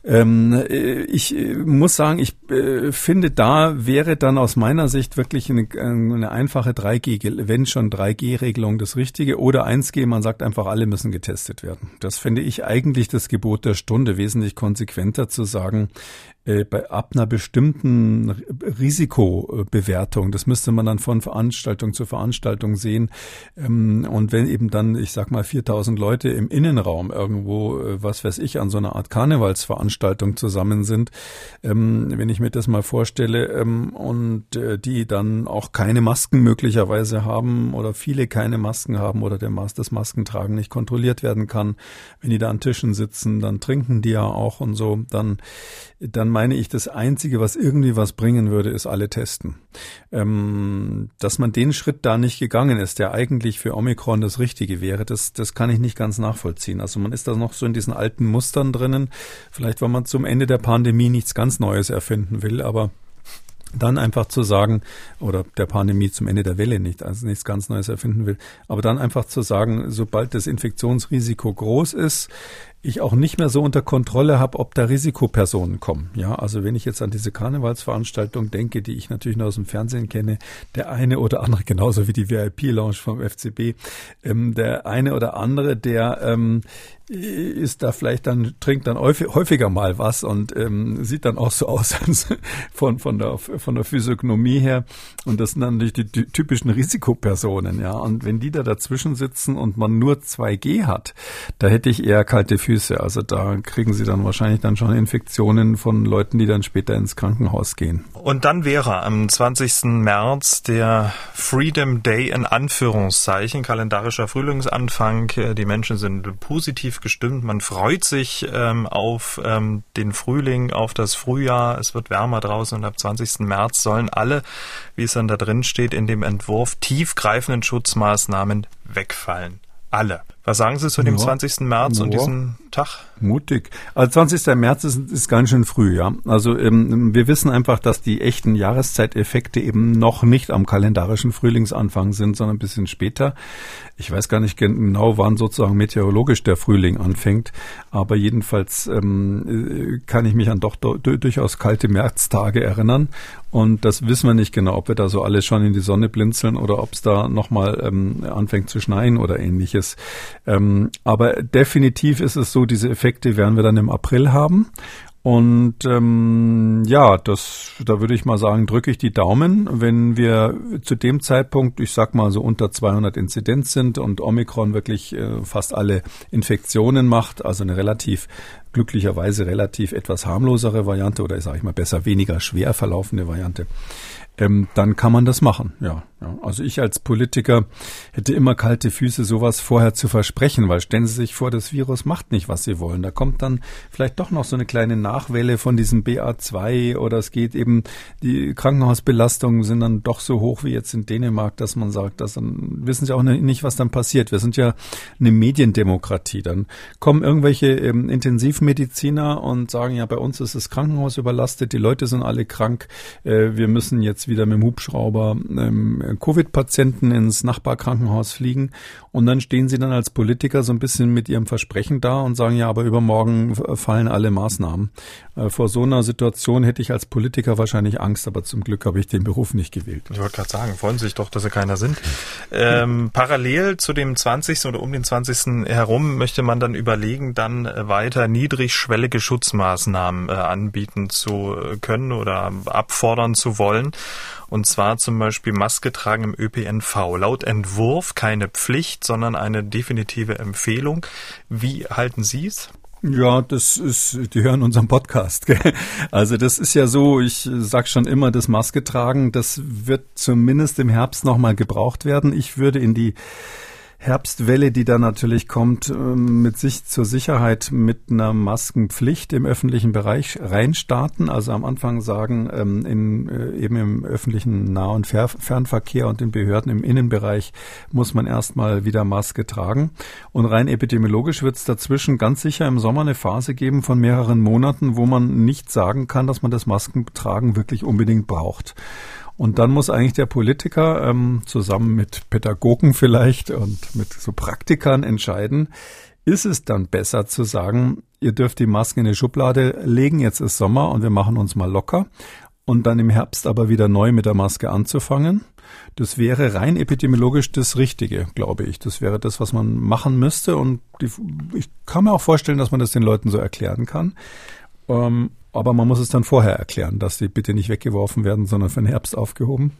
ähm, äh, ich äh, muss sagen, ich äh, finde, da wäre dann aus meiner Sicht wirklich eine, eine einfache 3G, wenn schon 3G-Regelung das Richtige oder 1G, man sagt einfach, alle müssen getestet werden. Das finde ich eigentlich das Gebot der Stunde, wesentlich konsequenter zu sagen, äh, bei ab einer bestimmten Risikobewertung, das müsste man dann von Veranstaltung zu Veranstaltung sehen. Ähm, und wenn eben dann, ich sag mal, 4000 Leute im Innenraum irgendwo, äh, was weiß ich, an so einer Art Karnevalsveranstaltung zusammen sind, ähm, wenn ich mir das mal vorstelle, ähm, und äh, die dann auch keine Masken möglicherweise haben oder viele keine Masken haben oder der Mas das Maskentragen nicht kontrolliert werden kann, wenn die da an Tischen sitzen, dann trinken die ja auch und so, dann, dann meine ich, das Einzige, was irgendwie was bringen würde, ist alle testen. Ähm, dass man den Schritt da nicht gegangen ist, der eigentlich für Omikron das Richtige wäre, das, das kann ich nicht ganz nachvollziehen. Also man ist da noch so in diesen alten Mustern drinnen. Vielleicht, weil man zum Ende der Pandemie nichts ganz Neues erfinden will, aber dann einfach zu sagen, oder der Pandemie zum Ende der Welle nicht, also nichts ganz Neues erfinden will, aber dann einfach zu sagen, sobald das Infektionsrisiko groß ist, ich auch nicht mehr so unter Kontrolle habe, ob da Risikopersonen kommen. Ja, also wenn ich jetzt an diese Karnevalsveranstaltung denke, die ich natürlich nur aus dem Fernsehen kenne, der eine oder andere, genauso wie die VIP-Lounge vom FCB, ähm, der eine oder andere, der ähm, ist da vielleicht dann, trinkt dann häufiger mal was und ähm, sieht dann auch so aus von, von, der, von der Physiognomie her. Und das sind dann natürlich die, die typischen Risikopersonen, ja. Und wenn die da dazwischen sitzen und man nur 2G hat, da hätte ich eher kalte Füße. Also da kriegen sie dann wahrscheinlich dann schon Infektionen von Leuten, die dann später ins Krankenhaus gehen. Und dann wäre am 20. März der Freedom Day in Anführungszeichen, kalendarischer Frühlingsanfang. Die Menschen sind positiv gestimmt. Man freut sich ähm, auf ähm, den Frühling, auf das Frühjahr. Es wird wärmer draußen und ab 20. März sollen alle, wie es dann da drin steht, in dem Entwurf tiefgreifenden Schutzmaßnahmen wegfallen. Alle. Was sagen Sie zu dem ja. 20. März ja. und diesem Tag? Mutig. Also 20. März ist, ist ganz schön früh, ja. Also ähm, wir wissen einfach, dass die echten Jahreszeiteffekte eben noch nicht am kalendarischen Frühlingsanfang sind, sondern ein bisschen später. Ich weiß gar nicht genau, wann sozusagen meteorologisch der Frühling anfängt, aber jedenfalls ähm, äh, kann ich mich an doch durchaus kalte Märztage erinnern und das wissen wir nicht genau, ob wir da so alle schon in die Sonne blinzeln oder ob es da nochmal ähm, anfängt zu schneien oder ähnliches. Ähm, aber definitiv ist es so, diese Effekte werden wir dann im April haben. Und ähm, ja, das, da würde ich mal sagen, drücke ich die Daumen, wenn wir zu dem Zeitpunkt, ich sag mal so unter 200 Inzidenz sind und Omikron wirklich äh, fast alle Infektionen macht, also eine relativ glücklicherweise relativ etwas harmlosere Variante oder sage ich mal besser weniger schwer verlaufende Variante, ähm, dann kann man das machen. Ja, ja. Also ich als Politiker hätte immer kalte Füße, sowas vorher zu versprechen, weil stellen Sie sich vor, das Virus macht nicht, was Sie wollen. Da kommt dann vielleicht doch noch so eine kleine Nachwelle von diesem BA2 oder es geht eben, die Krankenhausbelastungen sind dann doch so hoch wie jetzt in Dänemark, dass man sagt, dass dann wissen Sie auch nicht, was dann passiert. Wir sind ja eine Mediendemokratie. Dann kommen irgendwelche ähm, Intensivmediziner und sagen, ja, bei uns ist das Krankenhaus überlastet, die Leute sind alle krank, äh, wir müssen jetzt wieder mit dem Hubschrauber ähm, Covid-Patienten ins Nachbarkrankenhaus fliegen und dann stehen sie dann als Politiker so ein bisschen mit ihrem Versprechen da und sagen, ja, aber übermorgen fallen alle Maßnahmen. Äh, vor so einer Situation hätte ich als Politiker wahrscheinlich Angst, aber zum Glück habe ich den Beruf nicht gewählt. Ich wollte gerade sagen, freuen Sie sich doch, dass Sie keiner sind. Ähm, parallel zu dem 20. oder um den 20. herum möchte man dann überlegen, dann weiter niedrigschwellige Schutzmaßnahmen äh, anbieten zu können oder abfordern zu wollen. Und zwar zum Beispiel Maske tragen im ÖPNV. Laut Entwurf keine Pflicht, sondern eine definitive Empfehlung. Wie halten Sie es? Ja, das ist, die hören unseren Podcast. Gell? Also das ist ja so, ich sag schon immer, das Maske tragen, das wird zumindest im Herbst nochmal gebraucht werden. Ich würde in die Herbstwelle, die da natürlich kommt, ähm, mit sich zur Sicherheit mit einer Maskenpflicht im öffentlichen Bereich reinstarten. Also am Anfang sagen, ähm, in, äh, eben im öffentlichen Nah- und Fernverkehr und den Behörden im Innenbereich muss man erstmal wieder Maske tragen. Und rein epidemiologisch wird es dazwischen ganz sicher im Sommer eine Phase geben von mehreren Monaten, wo man nicht sagen kann, dass man das Maskentragen wirklich unbedingt braucht. Und dann muss eigentlich der Politiker ähm, zusammen mit Pädagogen vielleicht und mit so Praktikern entscheiden, ist es dann besser zu sagen, ihr dürft die Masken in die Schublade legen, jetzt ist Sommer und wir machen uns mal locker und dann im Herbst aber wieder neu mit der Maske anzufangen. Das wäre rein epidemiologisch das Richtige, glaube ich. Das wäre das, was man machen müsste und die, ich kann mir auch vorstellen, dass man das den Leuten so erklären kann. Ähm, aber man muss es dann vorher erklären, dass die bitte nicht weggeworfen werden, sondern für den Herbst aufgehoben.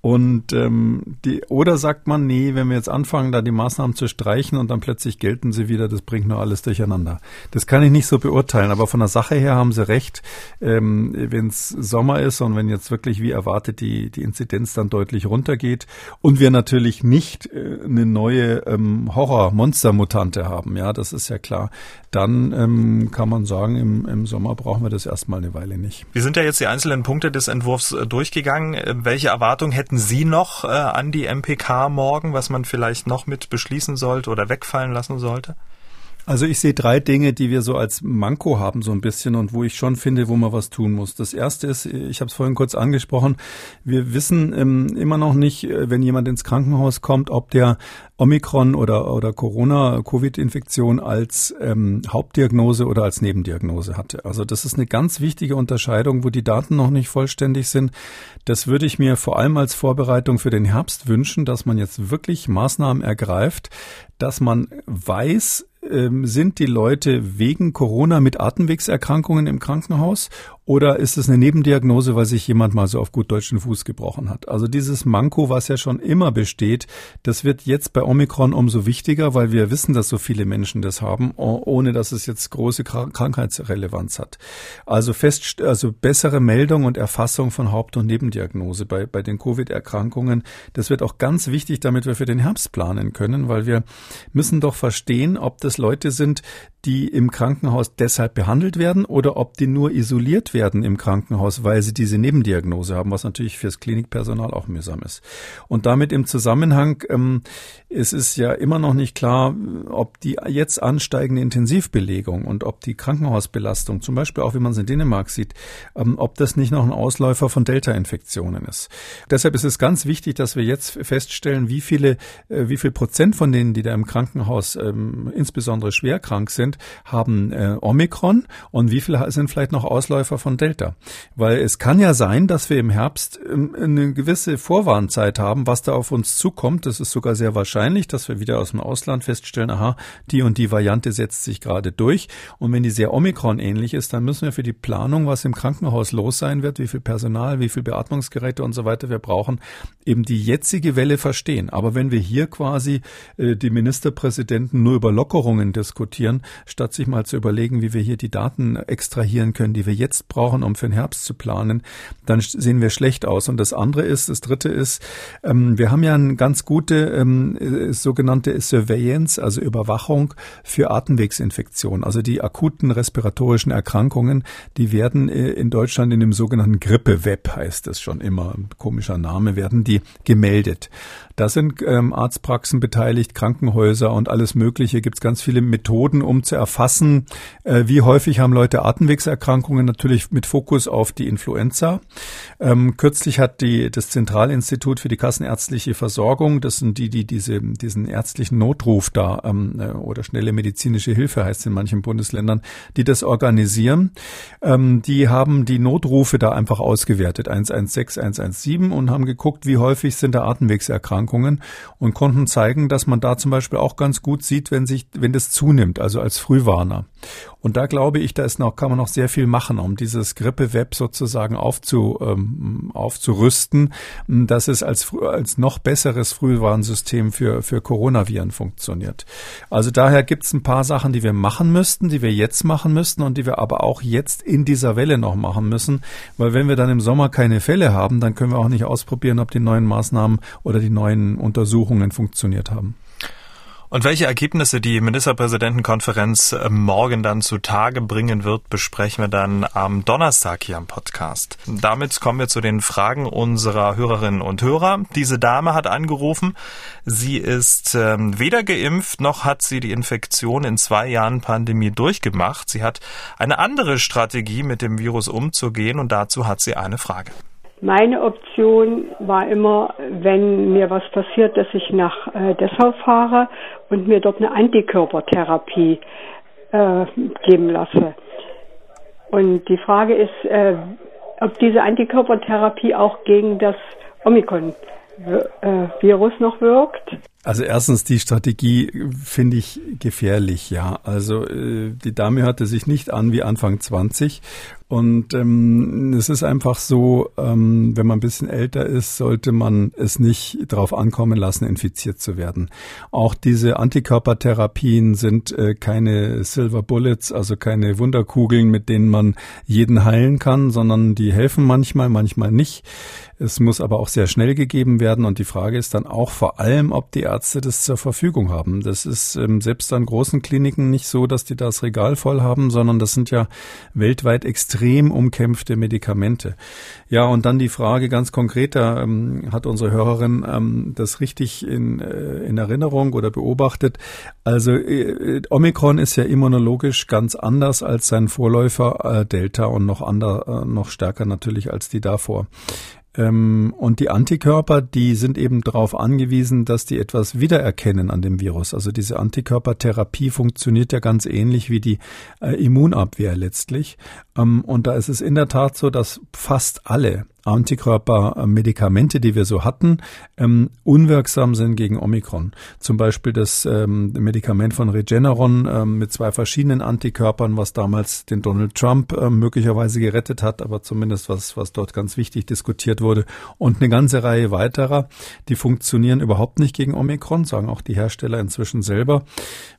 Und ähm, die, oder sagt man, nee, wenn wir jetzt anfangen, da die Maßnahmen zu streichen und dann plötzlich gelten sie wieder, das bringt nur alles durcheinander. Das kann ich nicht so beurteilen, aber von der Sache her haben sie recht. Ähm, wenn es Sommer ist und wenn jetzt wirklich wie erwartet die, die Inzidenz dann deutlich runtergeht und wir natürlich nicht äh, eine neue ähm, Horror-Monster-Mutante haben, ja, das ist ja klar, dann ähm, kann man sagen, im, im Sommer brauchen wir das erstmal eine Weile nicht. Wir sind ja jetzt die einzelnen Punkte des Entwurfs äh, durchgegangen. Äh, welche Erwartungen hätten Sie noch äh, an die MPK morgen, was man vielleicht noch mit beschließen sollte oder wegfallen lassen sollte? Also ich sehe drei Dinge, die wir so als Manko haben so ein bisschen und wo ich schon finde, wo man was tun muss. Das erste ist, ich habe es vorhin kurz angesprochen, wir wissen ähm, immer noch nicht, äh, wenn jemand ins Krankenhaus kommt, ob der Omikron oder, oder Corona-Covid-Infektion als ähm, Hauptdiagnose oder als Nebendiagnose hatte. Also das ist eine ganz wichtige Unterscheidung, wo die Daten noch nicht vollständig sind. Das würde ich mir vor allem als Vorbereitung für den Herbst wünschen, dass man jetzt wirklich Maßnahmen ergreift, dass man weiß, sind die Leute wegen Corona mit Atemwegserkrankungen im Krankenhaus oder ist es eine Nebendiagnose, weil sich jemand mal so auf gut deutschen Fuß gebrochen hat? Also dieses Manko, was ja schon immer besteht, das wird jetzt bei Omikron umso wichtiger, weil wir wissen, dass so viele Menschen das haben, ohne dass es jetzt große Krankheitsrelevanz hat. Also fest, also bessere Meldung und Erfassung von Haupt- und Nebendiagnose bei, bei den Covid-Erkrankungen. Das wird auch ganz wichtig, damit wir für den Herbst planen können, weil wir müssen doch verstehen, ob das Leute sind, die im Krankenhaus deshalb behandelt werden oder ob die nur isoliert werden im Krankenhaus, weil sie diese Nebendiagnose haben, was natürlich fürs Klinikpersonal auch mühsam ist. Und damit im Zusammenhang, ähm, es ist ja immer noch nicht klar, ob die jetzt ansteigende Intensivbelegung und ob die Krankenhausbelastung, zum Beispiel auch wie man es in Dänemark sieht, ähm, ob das nicht noch ein Ausläufer von Delta-Infektionen ist. Deshalb ist es ganz wichtig, dass wir jetzt feststellen, wie viele, äh, wie viel Prozent von denen, die da im Krankenhaus ähm, insbesondere schwer krank sind, haben äh, Omikron und wie viel sind vielleicht noch Ausläufer von Delta? Weil es kann ja sein, dass wir im Herbst ähm, eine gewisse Vorwarnzeit haben, was da auf uns zukommt. Das ist sogar sehr wahrscheinlich, dass wir wieder aus dem Ausland feststellen, aha, die und die Variante setzt sich gerade durch. Und wenn die sehr Omikron ähnlich ist, dann müssen wir für die Planung, was im Krankenhaus los sein wird, wie viel Personal, wie viel Beatmungsgeräte und so weiter wir brauchen, eben die jetzige Welle verstehen. Aber wenn wir hier quasi äh, die Ministerpräsidenten nur über Lockerungen diskutieren, statt sich mal zu überlegen, wie wir hier die Daten extrahieren können, die wir jetzt brauchen, um für den Herbst zu planen, dann sehen wir schlecht aus. Und das andere ist, das dritte ist, ähm, wir haben ja eine ganz gute ähm, äh, sogenannte Surveillance, also Überwachung für Atemwegsinfektionen. Also die akuten respiratorischen Erkrankungen, die werden äh, in Deutschland in dem sogenannten Grippe-Web, heißt das schon immer, komischer Name, werden die gemeldet. Da sind ähm, Arztpraxen beteiligt, Krankenhäuser und alles Mögliche. Gibt es ganz viele Methoden, um zu erfassen, äh, wie häufig haben Leute Atemwegserkrankungen, natürlich mit Fokus auf die Influenza. Ähm, kürzlich hat die, das Zentralinstitut für die kassenärztliche Versorgung, das sind die, die diese, diesen ärztlichen Notruf da ähm, äh, oder schnelle medizinische Hilfe heißt in manchen Bundesländern, die das organisieren, ähm, die haben die Notrufe da einfach ausgewertet, 116, 117 und haben geguckt, wie häufig sind da Atemwegserkrankungen Erkrankungen und konnten zeigen, dass man da zum Beispiel auch ganz gut sieht, wenn sich, wenn das zunimmt, also als Frühwarner. Und da glaube ich, da ist noch, kann man noch sehr viel machen, um dieses Grippe-Web sozusagen aufzu, ähm, aufzurüsten, dass es als, als noch besseres Frühwarnsystem für, für Coronaviren funktioniert. Also daher gibt es ein paar Sachen, die wir machen müssten, die wir jetzt machen müssten und die wir aber auch jetzt in dieser Welle noch machen müssen, weil wenn wir dann im Sommer keine Fälle haben, dann können wir auch nicht ausprobieren, ob die neuen Maßnahmen oder die neuen Untersuchungen funktioniert haben. Und welche Ergebnisse die Ministerpräsidentenkonferenz äh, morgen dann zutage bringen wird, besprechen wir dann am Donnerstag hier am Podcast. Damit kommen wir zu den Fragen unserer Hörerinnen und Hörer. Diese Dame hat angerufen. Sie ist ähm, weder geimpft noch hat sie die Infektion in zwei Jahren Pandemie durchgemacht. Sie hat eine andere Strategie, mit dem Virus umzugehen und dazu hat sie eine Frage. Meine Option war immer, wenn mir was passiert, dass ich nach äh, Dessau fahre und mir dort eine Antikörpertherapie äh, geben lasse. Und die Frage ist, äh, ob diese Antikörpertherapie auch gegen das Omikron-Virus äh, noch wirkt. Also erstens die Strategie finde ich gefährlich, ja. Also äh, die Dame hörte sich nicht an wie Anfang 20 und ähm, es ist einfach so, ähm, wenn man ein bisschen älter ist, sollte man es nicht darauf ankommen lassen, infiziert zu werden. Auch diese Antikörpertherapien sind äh, keine Silver Bullets, also keine Wunderkugeln, mit denen man jeden heilen kann, sondern die helfen manchmal, manchmal nicht. Es muss aber auch sehr schnell gegeben werden und die Frage ist dann auch vor allem, ob die Ärzte das zur Verfügung haben. Das ist ähm, selbst an großen Kliniken nicht so, dass die das Regal voll haben, sondern das sind ja weltweit extrem extrem umkämpfte Medikamente. Ja, und dann die Frage ganz konkreter, ähm, hat unsere Hörerin ähm, das richtig in, äh, in Erinnerung oder beobachtet? Also äh, Omikron ist ja immunologisch ganz anders als sein Vorläufer äh, Delta und noch ander, äh, noch stärker natürlich als die davor. Ähm, und die Antikörper, die sind eben darauf angewiesen, dass die etwas wiedererkennen an dem Virus. Also diese Antikörpertherapie funktioniert ja ganz ähnlich wie die äh, Immunabwehr letztlich. Ähm, und da ist es in der Tat so, dass fast alle Antikörpermedikamente, die wir so hatten, ähm, unwirksam sind gegen Omikron. Zum Beispiel das ähm, Medikament von Regeneron ähm, mit zwei verschiedenen Antikörpern, was damals den Donald Trump äh, möglicherweise gerettet hat, aber zumindest was, was dort ganz wichtig diskutiert wurde. Und eine ganze Reihe weiterer, die funktionieren überhaupt nicht gegen Omikron, sagen auch die Hersteller inzwischen selber.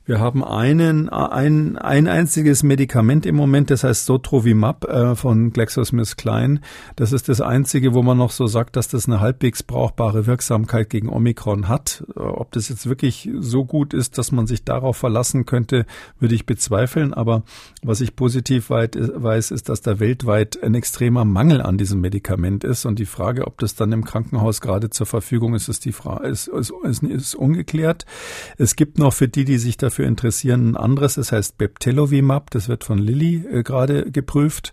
Wir haben einen, ein, ein einziges Medikament im Moment, das heißt Sotrovimab äh, von GlaxoSmithKline. Das ist das einzige, wo man noch so sagt, dass das eine halbwegs brauchbare Wirksamkeit gegen Omikron hat. Ob das jetzt wirklich so gut ist, dass man sich darauf verlassen könnte, würde ich bezweifeln. Aber was ich positiv weit, weiß, ist, dass da weltweit ein extremer Mangel an diesem Medikament ist. Und die Frage, ob das dann im Krankenhaus gerade zur Verfügung ist, ist die Frage, ist, ist, ist, ist ungeklärt. Es gibt noch für die, die sich dafür interessieren, ein anderes, das heißt Beptelovimab, das wird von Lilly äh, gerade geprüft.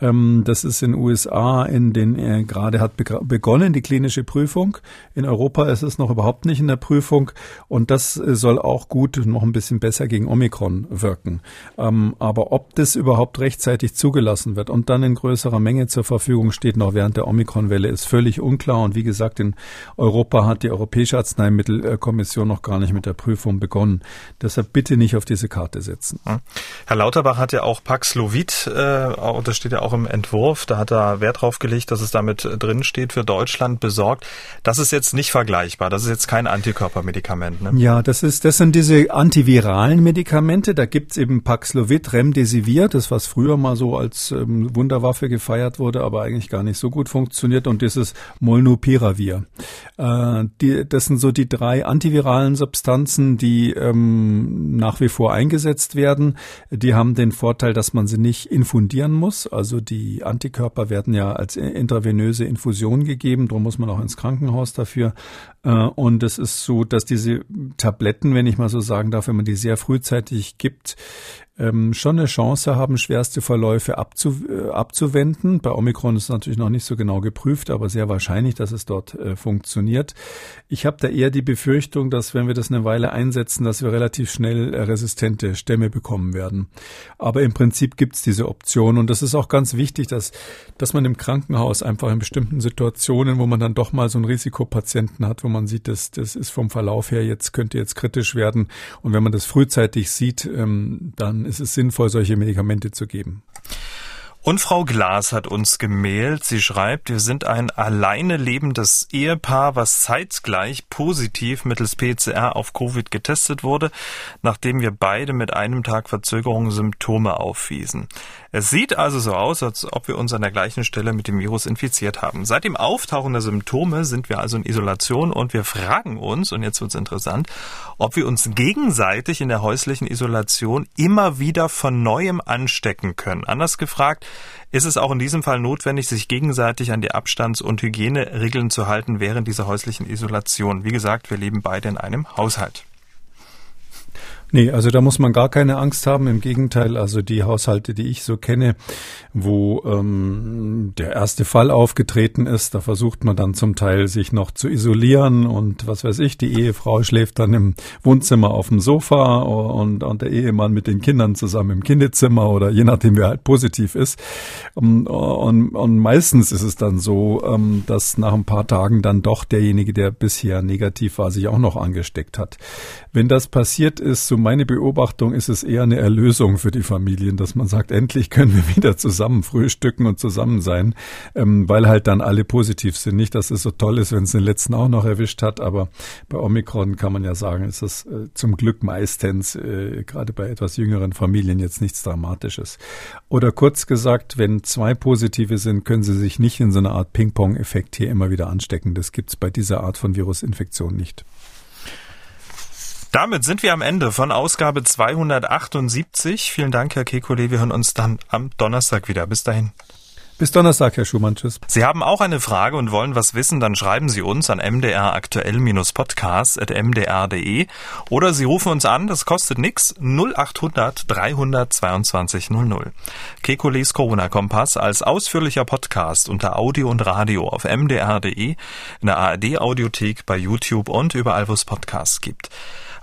Ähm, das ist in USA in den äh, gerade hat begonnen die klinische Prüfung. In Europa ist es noch überhaupt nicht in der Prüfung und das äh, soll auch gut noch ein bisschen besser gegen Omikron wirken. Ähm, aber ob das überhaupt rechtzeitig zugelassen wird und dann in größerer Menge zur Verfügung steht, noch während der Omikron-Welle, ist völlig unklar. Und wie gesagt, in Europa hat die Europäische Arzneimittelkommission noch gar nicht mit der Prüfung begonnen. Deshalb bitte nicht auf diese Karte setzen. Hm. Herr Lauterbach hat ja auch Paxlovid, äh, das steht ja auch im Entwurf, da hat er Wert drauf gelegt, dass es damit drin steht, für Deutschland besorgt. Das ist jetzt nicht vergleichbar, das ist jetzt kein Antikörpermedikament. Ne? Ja, das ist, das sind diese antiviralen Medikamente, da gibt's eben Paxlovid, Remdesivir, das was früher mal so als ähm, Wunderwaffe gefeiert wurde, aber eigentlich gar nicht so gut funktioniert und dieses Molnupiravir. Äh, die, das sind so die drei antiviralen Substanzen, die ähm, nach wie vor eingesetzt werden. Die haben den Vorteil, dass man sie nicht infundieren muss. Also die Antikörper werden ja als intravenöse Infusion gegeben. Darum muss man auch ins Krankenhaus dafür. Äh, und es ist so, dass diese Tabletten, wenn ich mal so sagen darf, wenn man die sehr frühzeitig gibt, ähm, schon eine Chance haben, schwerste Verläufe abzu, äh, abzuwenden. Bei Omikron ist es natürlich noch nicht so genau geprüft, aber sehr wahrscheinlich, dass es dort äh, funktioniert. Ich habe da eher die Befürchtung, dass wenn wir das eine Weile einsetzen, dass wir relativ schnell resistente Stämme bekommen werden. Aber im Prinzip gibt es diese Option und das ist auch ganz wichtig, dass, dass man im Krankenhaus einfach in bestimmten Situationen, wo man dann doch mal so einen Risikopatienten hat, wo man sieht, das, das ist vom Verlauf her jetzt, könnte jetzt kritisch werden. Und wenn man das frühzeitig sieht, ähm, dann ist es sinnvoll, solche Medikamente zu geben. Und Frau Glas hat uns gemailt. Sie schreibt, wir sind ein alleine lebendes Ehepaar, was zeitgleich positiv mittels PCR auf Covid getestet wurde, nachdem wir beide mit einem Tag Verzögerung Symptome aufwiesen. Es sieht also so aus, als ob wir uns an der gleichen Stelle mit dem Virus infiziert haben. Seit dem Auftauchen der Symptome sind wir also in Isolation und wir fragen uns, und jetzt wird's interessant, ob wir uns gegenseitig in der häuslichen Isolation immer wieder von neuem anstecken können. Anders gefragt, ist es auch in diesem Fall notwendig, sich gegenseitig an die Abstands- und Hygieneregeln zu halten während dieser häuslichen Isolation. Wie gesagt, wir leben beide in einem Haushalt. Nee, also da muss man gar keine Angst haben. Im Gegenteil, also die Haushalte, die ich so kenne, wo ähm, der erste Fall aufgetreten ist, da versucht man dann zum Teil sich noch zu isolieren und was weiß ich, die Ehefrau schläft dann im Wohnzimmer auf dem Sofa und, und der Ehemann mit den Kindern zusammen im Kinderzimmer oder je nachdem, wer halt positiv ist. Und, und, und meistens ist es dann so, ähm, dass nach ein paar Tagen dann doch derjenige, der bisher negativ war, sich auch noch angesteckt hat. Wenn das passiert ist, so meine Beobachtung ist es eher eine Erlösung für die Familien, dass man sagt, endlich können wir wieder zusammen frühstücken und zusammen sein, ähm, weil halt dann alle positiv sind. Nicht, dass es so toll ist, wenn es den letzten auch noch erwischt hat, aber bei Omikron kann man ja sagen, ist das äh, zum Glück meistens, äh, gerade bei etwas jüngeren Familien, jetzt nichts Dramatisches. Oder kurz gesagt, wenn zwei positive sind, können sie sich nicht in so einer Art Ping-Pong-Effekt hier immer wieder anstecken. Das gibt's bei dieser Art von Virusinfektion nicht. Damit sind wir am Ende von Ausgabe 278. Vielen Dank, Herr Kekulé. Wir hören uns dann am Donnerstag wieder. Bis dahin. Bis Donnerstag, Herr Schumann. Tschüss. Sie haben auch eine Frage und wollen was wissen, dann schreiben Sie uns an mdraktuell-podcast.mdr.de oder Sie rufen uns an, das kostet nix, 0800 322 00. Kekules Corona-Kompass als ausführlicher Podcast unter Audio und Radio auf mdr.de, in der ARD-Audiothek, bei YouTube und überall, wo es Podcasts gibt.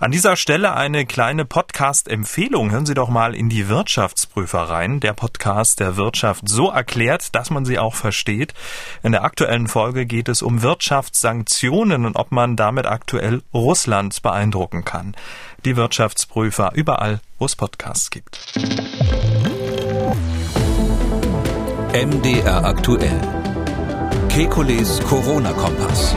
An dieser Stelle eine kleine Podcast-Empfehlung. Hören Sie doch mal in die Wirtschaftsprüfer rein. Der Podcast der Wirtschaft so erklärt, dass man sie auch versteht. In der aktuellen Folge geht es um Wirtschaftssanktionen und ob man damit aktuell Russland beeindrucken kann. Die Wirtschaftsprüfer überall, wo es Podcasts gibt. MDR aktuell. Kekules Corona-Kompass.